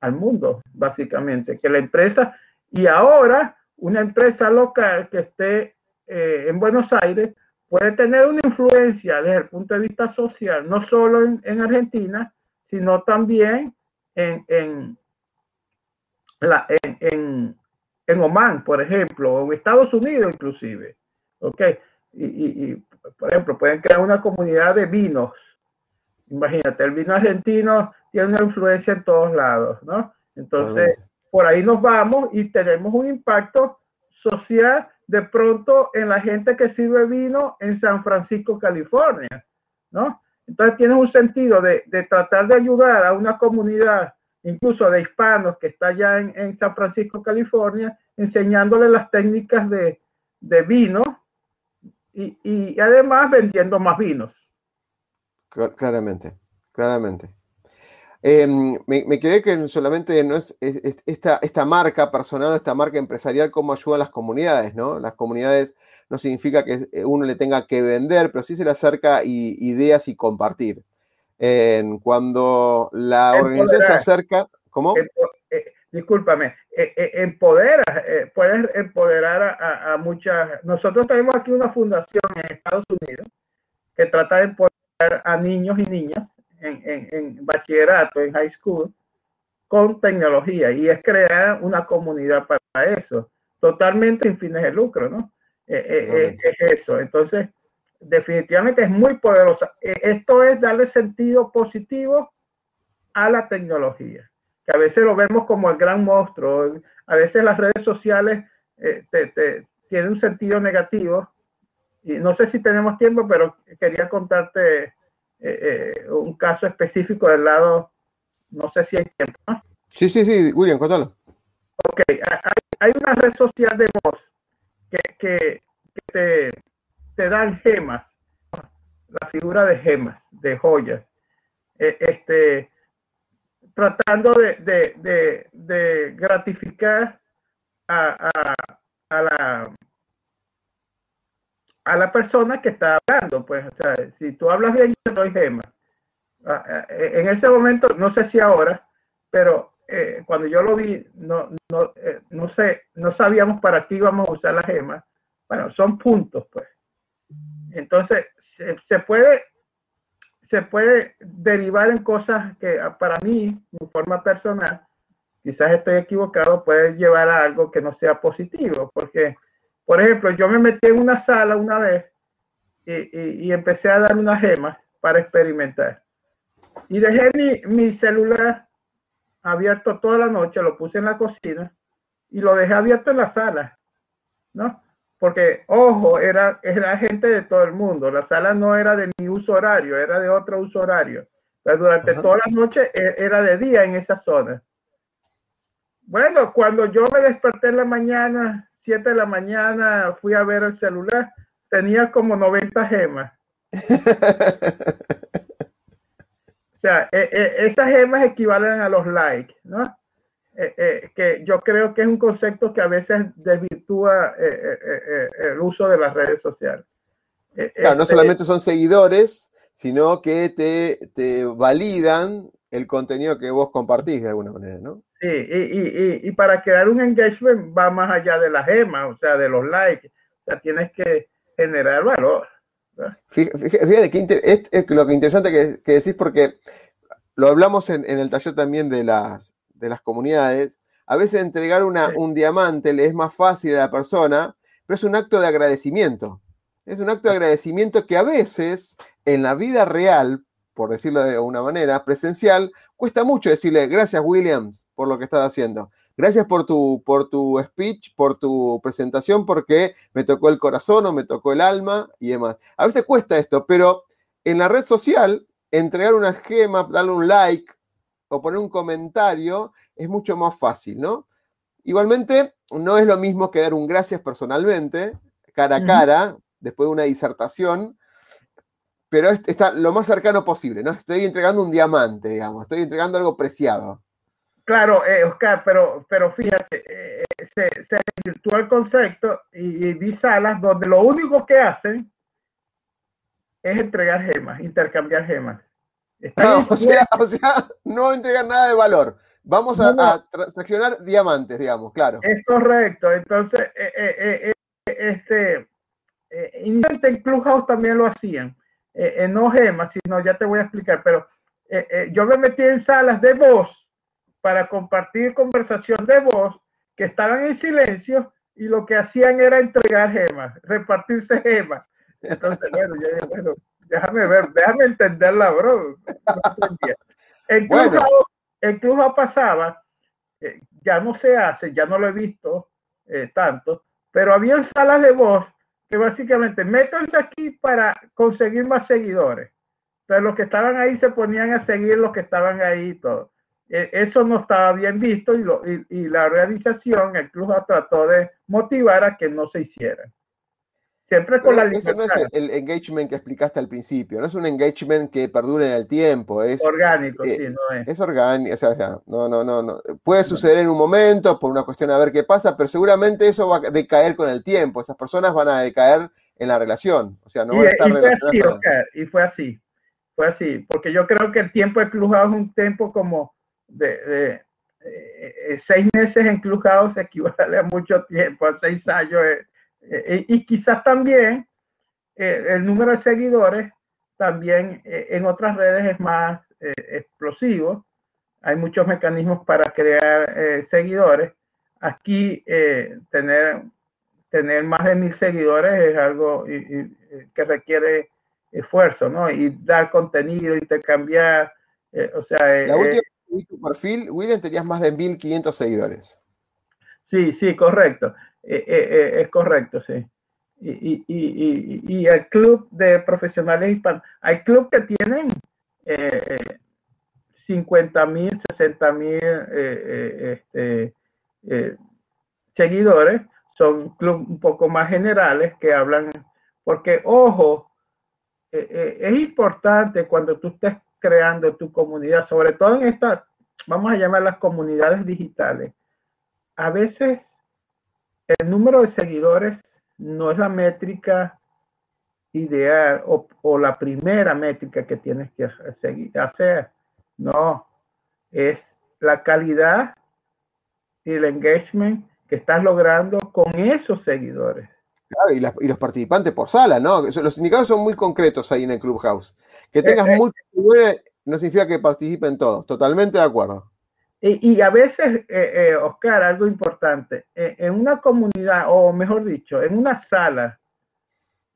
Speaker 2: al mundo, básicamente, que la empresa, y ahora una empresa local que esté eh, en Buenos Aires puede tener una influencia desde el punto de vista social, no solo en, Argentina, sino también en, en, la, en, en, Oman, por ejemplo, o en Estados Unidos inclusive. ¿Ok? Y, y, por ejemplo, pueden crear una comunidad de vinos. Imagínate, el vino argentino tiene una influencia en todos lados, ¿no? Entonces, por ahí nos vamos y tenemos un impacto social de pronto en la gente que sirve vino en San Francisco, California, ¿no? Entonces tiene un sentido de, de tratar de ayudar a una comunidad, incluso de hispanos que está allá en, en San Francisco, California, enseñándole las técnicas de, de vino y, y, además vendiendo más vinos.
Speaker 1: Claramente, claramente. Em, me, quedé que solamente no es, esta, esta, marca personal, esta marca empresarial, cómo ayuda a las comunidades, ¿no? Las comunidades no significa que uno le tenga que vender, pero sí se le acerca ideas y compartir. cuando la organización se acerca, ¿cómo?
Speaker 2: Eh, discúlpame, eh, eh, empodera, puedes empoderar a, muchas. Nosotros tenemos aquí una fundación en Estados Unidos que trata de empoderar a niños y niñas en, bachillerato, en high school, con tecnología y es crear una comunidad para eso, totalmente sin fines de lucro, ¿no? Eh, eh, eh, es eso. Entonces, definitivamente es muy poderosa. esto es darle sentido positivo a la tecnología, que a veces lo vemos como el gran monstruo. A veces las redes sociales tienen un sentido negativo. Y no sé si tenemos tiempo, pero quería contarte eh, eh, un caso específico del lado, no sé si hay tiempo.
Speaker 1: Sí, sí, sí, William, cuéntalo.
Speaker 2: Ok, hay, una red social de voz que, que, te, te, dan gemas, la figura de gemas, de joyas, e, este, tratando de, de, de, gratificar a, a, a la a la persona que está hablando. Pues, o sea, si tú hablas bien, yo doy gema. Ah, eh, en ese momento, no sé si ahora, pero eh, cuando yo lo vi, no, no, eh, no sé, no sabíamos para qué íbamos a usar la gema. Bueno, son puntos, pues. Entonces, se, puede se puede derivar en cosas que ah, para mí, en forma personal, quizás estoy equivocado, puede llevar a algo que no sea positivo, porque por ejemplo, yo me metí en una sala una vez y, empecé a dar unas gemas para experimentar. Y dejé mi, celular abierto toda la noche, lo puse en la cocina y lo dejé abierto en la sala, ¿no? Porque, ojo, era, era gente de todo el mundo. La sala no era de mi uso horario, era de otro uso horario. Pero durante toda la noche e, era de día en esa zona. Bueno, cuando yo me desperté en la mañana, 7 de la mañana fui a ver el celular, tenía como 90 gemas. <laughs> o sea, eh, eh, esas gemas equivalen a los likes, ¿no? Eh, que yo creo que es un concepto que a veces desvirtúa el uso de las redes sociales.
Speaker 1: Claro, no solamente son seguidores, sino que te, te validan el contenido que vos compartís de alguna manera, ¿no?
Speaker 2: Sí, y, y, para crear un engagement va más allá de la gema, o sea, de los likes. O sea, tienes que generar valor.
Speaker 1: Fíjate, que es, lo que interesante que, que, decís, porque lo hablamos en, el taller también de las, de las comunidades. A veces entregar una, un diamante le es más fácil a la persona, pero es un acto de agradecimiento. Es un acto de agradecimiento que a veces en la vida real, por decirlo de una manera, presencial, cuesta mucho decirle gracias Williams por lo que estás haciendo. Gracias por tu, por tu speech, por tu presentación, porque me tocó el corazón o me tocó el alma y demás. A veces cuesta esto, pero en la red social, entregar una gema, darle un like o poner un comentario es mucho más fácil, ¿no? Igualmente, no es lo mismo que dar un gracias personalmente, cara a cara, después de una disertación, pero está lo más cercano posible, ¿no? Estoy entregando un diamante, digamos, estoy entregando algo preciado.
Speaker 2: Claro, eh, Oscar, pero, pero fíjate, eh, se, se el concepto y, vi salas donde lo único que hacen es entregar gemas, intercambiar gemas.
Speaker 1: Ah, <laughs> o, sea, o, sea, no entregar nada de valor. Vamos a, transaccionar diamantes, digamos, claro.
Speaker 2: Es correcto. Entonces, eh, eh, eh este, en Clubhouse también lo hacían. No gemas, sino ya te voy a explicar, pero eh, eh, yo me metí en salas de voz para compartir conversación de voz que estaban en silencio y lo que hacían era entregar gemas, repartirse gemas. Entonces, bueno, yo dije, bueno, déjame ver, déjame entenderla, bro. en, Clubhouse, pasaba, eh, ya no se hace, ya no lo he visto eh, tanto, pero había salas de voz básicamente métanse aquí para conseguir más seguidores. Entonces los que estaban ahí se ponían a seguir los que estaban ahí y todo. E, eso no estaba bien visto y, lo, y, la organización, el club trató de motivar a que no se hiciera.
Speaker 1: Siempre con la Ese no es el, engagement que explicaste al principio, no es un engagement que perdure en el tiempo, es
Speaker 2: orgánico, eh, sí, no es.
Speaker 1: Es orgánico, o sea, no, no, no, no. Puede suceder en un momento por una cuestión a ver qué pasa, pero seguramente eso va a decaer con el tiempo, esas personas van a decaer en la relación, o sea, no van a estar
Speaker 2: y fue así, y fue así, fue así, porque yo creo que el tiempo de Clubhouse es un tiempo como de, eh, seis meses en Clubhouse equivale a mucho tiempo, a seis años. Eh, eh, y quizás también eh, el número de seguidores también eh, en otras redes es más explosivo. Hay muchos mecanismos para crear seguidores. Aquí tener, tener más de mil seguidores es algo que requiere esfuerzo, ¿no? Y dar contenido, intercambiar. o sea,
Speaker 1: la última tu perfil, William, tenías más de 1500 seguidores.
Speaker 2: Sí, sí, correcto. Eh, eh, eh, es correcto, sí. Y, y, y, el club de profesionales hispanos, hay clubes que tienen 50 mil, 60 mil este, seguidores, son clubes un poco más generales que hablan, porque ojo, es importante cuando tú estés creando tu comunidad, sobre todo en estas, vamos a llamar las comunidades digitales, a veces el número de seguidores no es la métrica ideal o, la primera métrica que tienes que hacer. No, es la calidad y el engagement que estás logrando con esos seguidores.
Speaker 1: Claro, y, los participantes por sala, ¿no? Los indicados son muy concretos ahí en el Clubhouse. Que eh, tengas eh, muchos seguidores no significa que participen todos. Totalmente de acuerdo.
Speaker 2: Y, a veces, eh, eh, Oscar, algo importante, eh, en una comunidad, o mejor dicho, en una sala,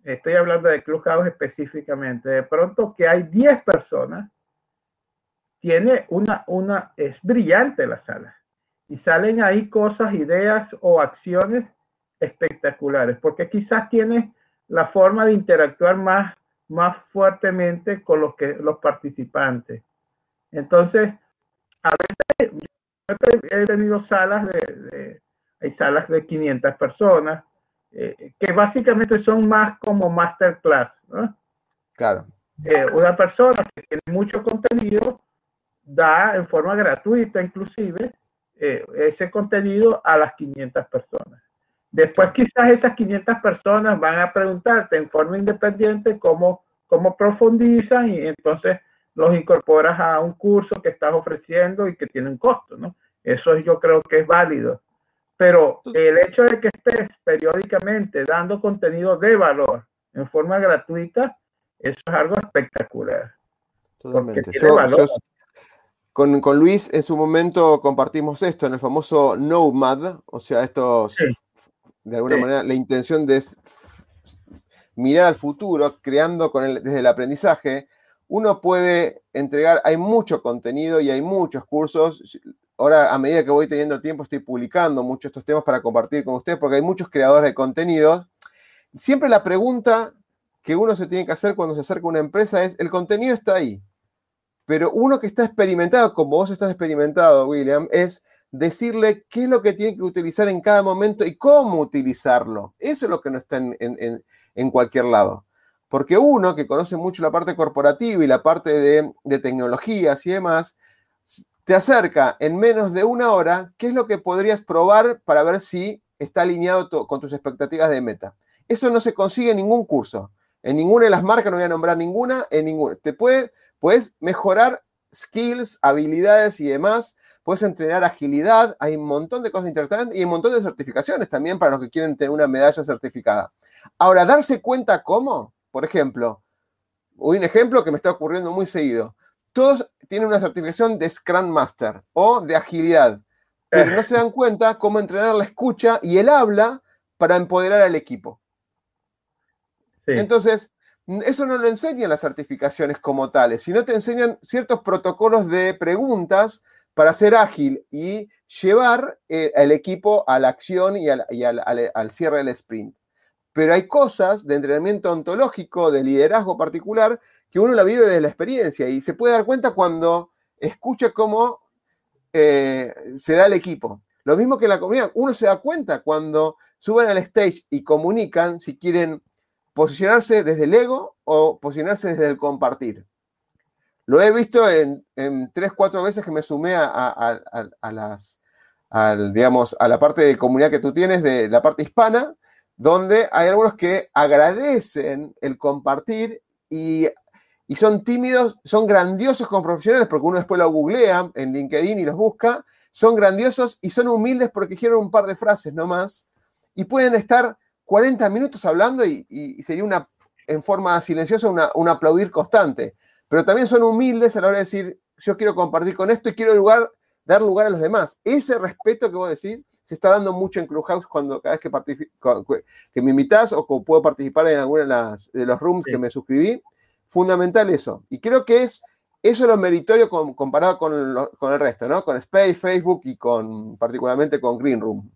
Speaker 2: estoy hablando de Clubhouse específicamente, de pronto que hay 10 personas, tiene una, una, es brillante la sala. Y salen ahí cosas, ideas o acciones espectaculares, porque quizás tiene la forma de interactuar más, más fuertemente con los, que, los participantes. Entonces, a veces he tenido salas de, hay salas de 500 personas, eh, que básicamente son más como masterclass, ¿no?
Speaker 1: Claro.
Speaker 2: Eh, una persona que tiene mucho contenido da en forma gratuita inclusive eh, ese contenido a las 500 personas. Después quizás esas 500 personas van a preguntarte en forma independiente cómo, cómo profundizan y entonces los incorporas a un curso que estás ofreciendo y que tiene un costo, ¿no? Eso yo creo que es válido. Pero el hecho de que estés periódicamente dando contenido de valor en forma gratuita, eso es algo espectacular.
Speaker 1: Totalmente. con, con, Luis en su momento compartimos esto en el famoso Nomad, o sea, esto de alguna manera la intención de mirar al futuro, creando con el, desde el aprendizaje, uno puede entregar, hay mucho contenido y hay muchos cursos. Ahora, a medida que voy teniendo tiempo, estoy publicando muchos estos temas para compartir con ustedes, porque hay muchos creadores de contenidos. Siempre la pregunta que uno se tiene que hacer cuando se acerca a una empresa es, el contenido está ahí, pero uno que está experimentado, como vos estás experimentado, William, es decirle qué es lo que tiene que utilizar en cada momento y cómo utilizarlo. Eso es lo que no está en, en cualquier lado. Porque uno que conoce mucho la parte corporativa y la parte de, tecnologías y demás, te acerca en menos de una hora qué es lo que podrías probar para ver si está alineado con tus expectativas de meta. Eso no se consigue en ningún curso. En ninguna de las marcas, no voy a nombrar ninguna, en ninguna. Te puede, puedes mejorar skills, habilidades y demás. Puedes entrenar agilidad. Hay un montón de cosas interesantes y un montón de certificaciones también para los que quieren tener una medalla certificada. Ahora, darse cuenta cómo, por ejemplo, un ejemplo que me está ocurriendo muy seguido. todos tienen una certificación de Scrum Master o de agilidad, pero no se dan cuenta cómo entrenar la escucha y el habla para empoderar al equipo. Entonces, eso no lo enseñan las certificaciones como tales, sino te enseñan ciertos protocolos de preguntas para ser ágil y llevar eh, al equipo a la acción y, al, al, cierre del sprint. Pero hay cosas de entrenamiento ontológico, de liderazgo particular, que uno la vive desde la experiencia y se puede dar cuenta cuando escucha cómo eh, se da el equipo. Lo mismo que la comida, uno se da cuenta cuando suben al stage y comunican si quieren posicionarse desde el ego o posicionarse desde el compartir. Lo he visto en, tres, cuatro veces que me sumé a, las, digamos, a la parte de comunidad que tú tienes, de la parte hispana, donde hay algunos que agradecen el compartir y, y, son tímidos, son grandiosos como profesionales, porque uno después lo googlea en LinkedIn y los busca, son grandiosos y son humildes porque dijeron un par de frases nomás, y pueden estar 40 minutos hablando y, sería una, en forma silenciosa un aplaudir constante. Pero también son humildes a la hora de decir, yo quiero compartir con esto y quiero lugar, dar lugar a los demás. Ese respeto que vos decís se está dando mucho en Clubhouse cuando cada vez que, que me invitas o puedo participar en alguna de, los rooms que me suscribí. Fundamental eso. Y creo que es eso es lo meritorio comparado con, con, el resto, ¿no? Con Space, Facebook y con particularmente con Green Room.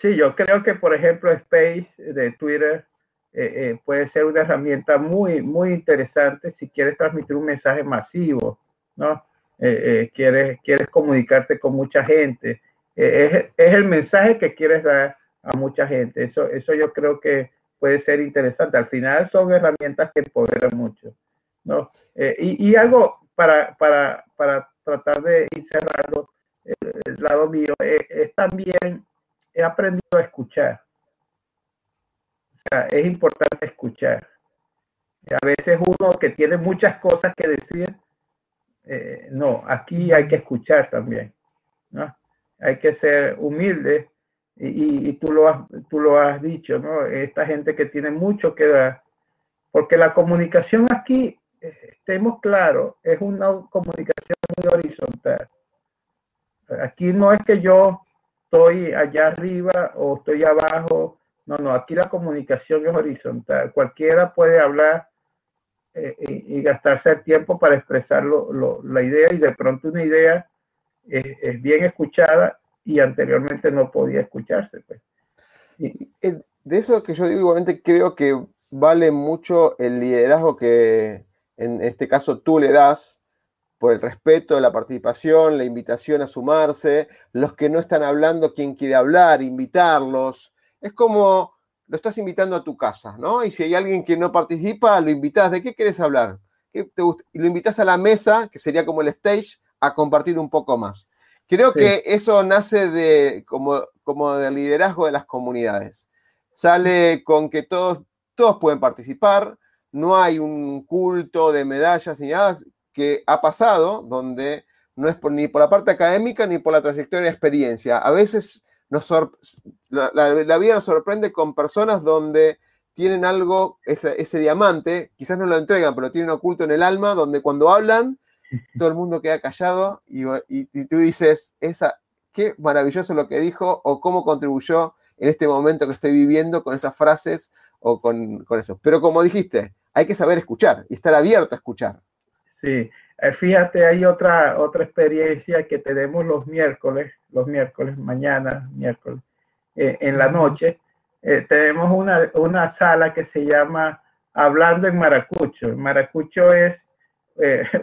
Speaker 2: Sí, yo creo que, por ejemplo, Space de Twitter eh, eh, puede ser una herramienta muy, muy interesante si quieres transmitir un mensaje masivo, ¿no? Eh, quieres, quieres comunicarte con mucha gente. Es, es, el mensaje que quieres dar a mucha gente. Eso, eso yo creo que puede ser interesante. Al final son herramientas que empoderan mucho, ¿no? Y, y, algo para, para, para tratar de ir cerrando el, lado mío, es también he aprendido a escuchar. O sea, es importante escuchar. a veces uno que tiene muchas cosas que decir, eh, no, aquí hay que escuchar también. Hay que ser humilde y, tú, lo has, tú lo has dicho, ¿no? Esta gente que tiene mucho que dar, porque la comunicación aquí, estemos claros, es una comunicación muy horizontal. Aquí no es que yo estoy allá arriba o estoy abajo. No, no, aquí la comunicación es horizontal. Cualquiera puede hablar eh, y, gastarse el tiempo para expresar la idea y de pronto una idea es, bien escuchada y anteriormente no podía escucharse. Pues.
Speaker 1: de eso que yo digo, igualmente creo que vale mucho el liderazgo que en este caso tú le das por el respeto, la participación, la invitación a sumarse, los que no están hablando, quien quiere hablar, invitarlos. Es como lo estás invitando a tu casa, ¿no? Y si hay alguien que no participa, lo invitas, ¿de qué quieres hablar? ¿Qué te? Y lo invitas a la mesa, que sería como el stage, a compartir un poco más. Creo que eso nace de, como, como del liderazgo de las comunidades. Sale con que todos, todos pueden participar, no hay un culto de medallas ni nada, que ha pasado, donde no es ni por la parte académica ni por la trayectoria de experiencia. A veces nos la, vida nos sorprende con personas donde tienen algo, ese, diamante, quizás no lo entregan, pero tienen oculto en el alma, donde cuando hablan, todo el mundo queda callado y, tú dices, esa, qué maravilloso lo que dijo o cómo contribuyó en este momento que estoy viviendo con esas frases o con, con eso. Pero como dijiste, hay que saber escuchar y estar abierto a escuchar.
Speaker 2: Sí, eh, fíjate, hay otra, otra experiencia que tenemos los miércoles, los miércoles, mañana, miércoles, eh, en la noche. Eh, tenemos una, una, sala que se llama Hablando en Maracucho. Maracucho es <laughs>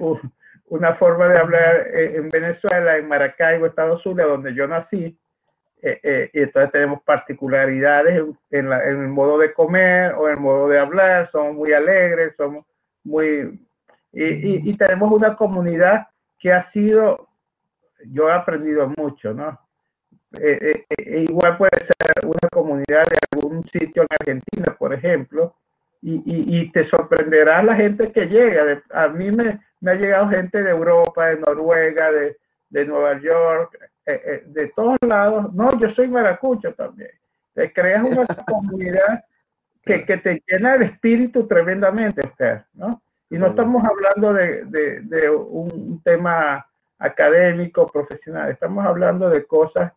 Speaker 2: una forma de hablar en Venezuela, en Maracaibo, Estados Unidos, donde yo nací. y entonces tenemos particularidades en, el modo de comer o en el modo de hablar. Somos muy alegres, somos muy y, tenemos una comunidad que ha sido, yo he aprendido mucho, ¿no? Eh, eh, eh, igual puede ser una comunidad de algún sitio en Argentina, por ejemplo, y, y, te sorprenderá la gente que llega. A mí me, me, ha llegado gente de Europa, de Noruega, de, de Nueva York, de todos lados. No, yo soy maracucho también. Te creas una <laughs> comunidad que, que, te llena el espíritu tremendamente, ¿no? Y no estamos hablando de, un tema académico, profesional, estamos hablando de cosas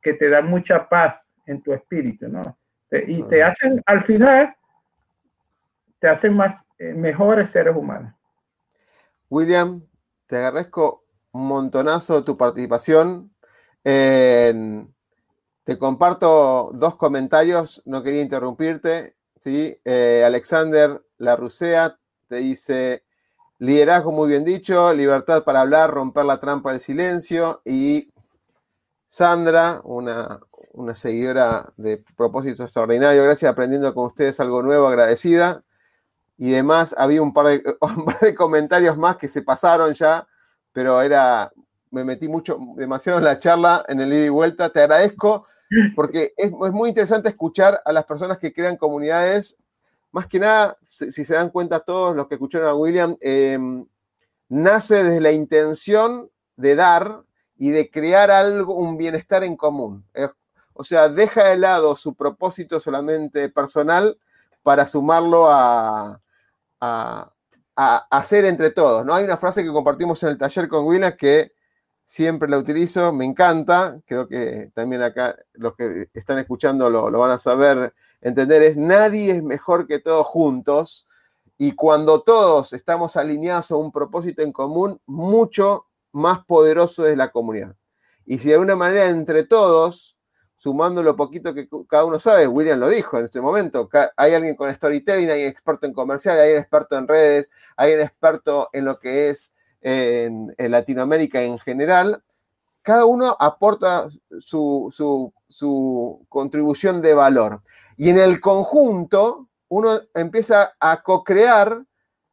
Speaker 2: que te dan mucha paz en tu espíritu, ¿no? Y te hacen, al final, te hacen más, eh, mejores seres humanos.
Speaker 1: William, te agradezco un montonazo tu participación. te comparto dos comentarios, no quería interrumpirte. ¿sí? Eh, Alexander Larrucea te dice, liderazgo muy bien dicho, libertad para hablar, romper la trampa del silencio. Y Sandra, una, una seguidora de propósito extraordinario, gracias, aprendiendo con ustedes algo nuevo, agradecida y demás. Había <laughs> un par, de, comentarios más que se pasaron ya, pero era, me metí mucho, demasiado en la charla, en el ida y vuelta. Te agradezco porque es, muy interesante escuchar a las personas que crean comunidades. Más que nada, si, se dan cuenta todos los que escucharon a William, em, nace desde la intención de dar y de crear algo, un bienestar en común. O sea, deja de lado su propósito solamente personal para sumarlo a, a, hacer entre todos. ¿no? Hay una frase que compartimos en el taller con William que siempre la utilizo, me encanta, creo que también acá los que están escuchando lo, van a saber entender, es nadie es mejor que todos juntos y cuando todos estamos alineados a un propósito en común, mucho más poderoso es la comunidad. Y si de alguna manera entre todos sumando lo poquito que cada uno sabe, William lo dijo en este momento, hay alguien con storytelling, hay un experto en comercial, hay un experto en redes, hay un experto en lo que es en, Latinoamérica en general, cada uno aporta su, contribución de valor. Y en el conjunto, uno empieza a co-crear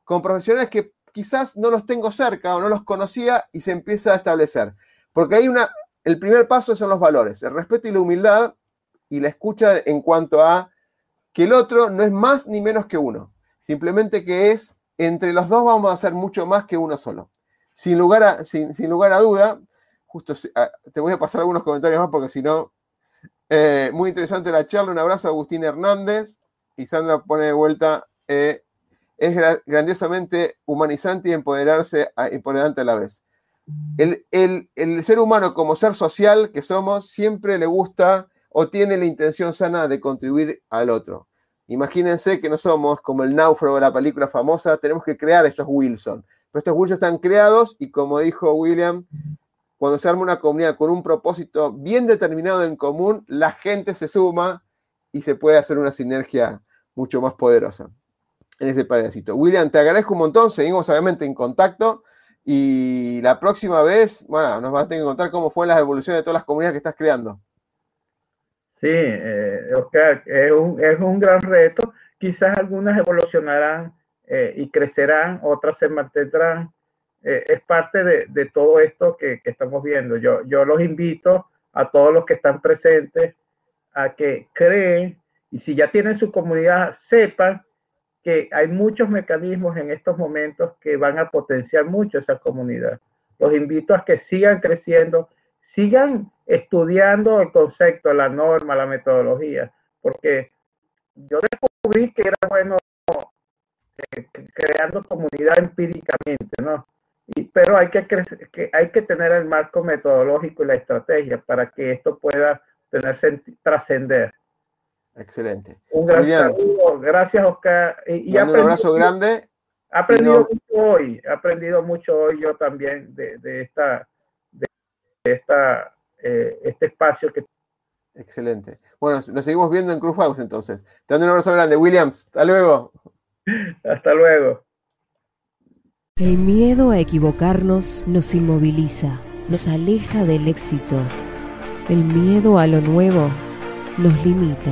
Speaker 1: con profesionales que quizás no los tengo cerca o no los conocía y se empieza a establecer. Porque hay una, el primer paso son los valores, el respeto y la humildad y la escucha en cuanto a que el otro no es más ni menos que uno, simplemente que es, entre los dos vamos a hacer mucho más que uno solo. Sin lugar a, sin, lugar a duda, justo ah, te voy a pasar algunos comentarios más porque si no, eh, muy interesante la charla, un abrazo a Agustín Hernández y Sandra pone de vuelta, eh, es grandiosamente humanizante y empoderarse, empoderante a la vez el, ser humano como ser social que somos siempre le gusta o tiene la intención sana de contribuir al otro. Imagínense que no somos como el náufrago de la película famosa, tenemos que crear estos Wilson. Estos Wilson están creados y como dijo William, cuando se arma una comunidad con un propósito bien determinado en común, la gente se suma y se puede hacer una sinergia mucho más poderosa en ese pedacito. William, te agradezco un montón, seguimos obviamente en contacto. Y la próxima vez, bueno, nos vas a tener que contar cómo fue la evolución de todas las comunidades que estás creando.
Speaker 2: Sí, eh, Oscar, es un, es un gran reto. Quizás algunas evolucionarán eh, y crecerán, otras se mantendrán. Eh, es parte de, de todo esto que, que, estamos viendo. Yo, yo los invito a todos los que están presentes a que creen y si ya tienen su comunidad, sepan hay muchos mecanismos en estos momentos que van a potenciar mucho esa comunidad. Los invito a que sigan creciendo, sigan estudiando el concepto, la norma, la metodología, porque yo descubrí que era bueno eh, creando comunidad empíricamente, ¿no? Pero hay que, que, hay que tener el marco metodológico y la estrategia para que esto pueda tener trascender.
Speaker 1: Excelente.
Speaker 2: Un gran saludo. Gracias, Oscar.
Speaker 1: Y, un abrazo grande.
Speaker 2: He aprendido mucho hoy. He aprendido mucho hoy yo también de, esta, de esta, eh, este espacio que.
Speaker 1: Excelente. Bueno, nos seguimos viendo en Cruz House entonces. Te mando un abrazo grande, Williams. Hasta luego. <laughs>
Speaker 2: Hasta luego.
Speaker 3: El miedo a equivocarnos nos inmoviliza, nos aleja del éxito. El miedo a lo nuevo nos limita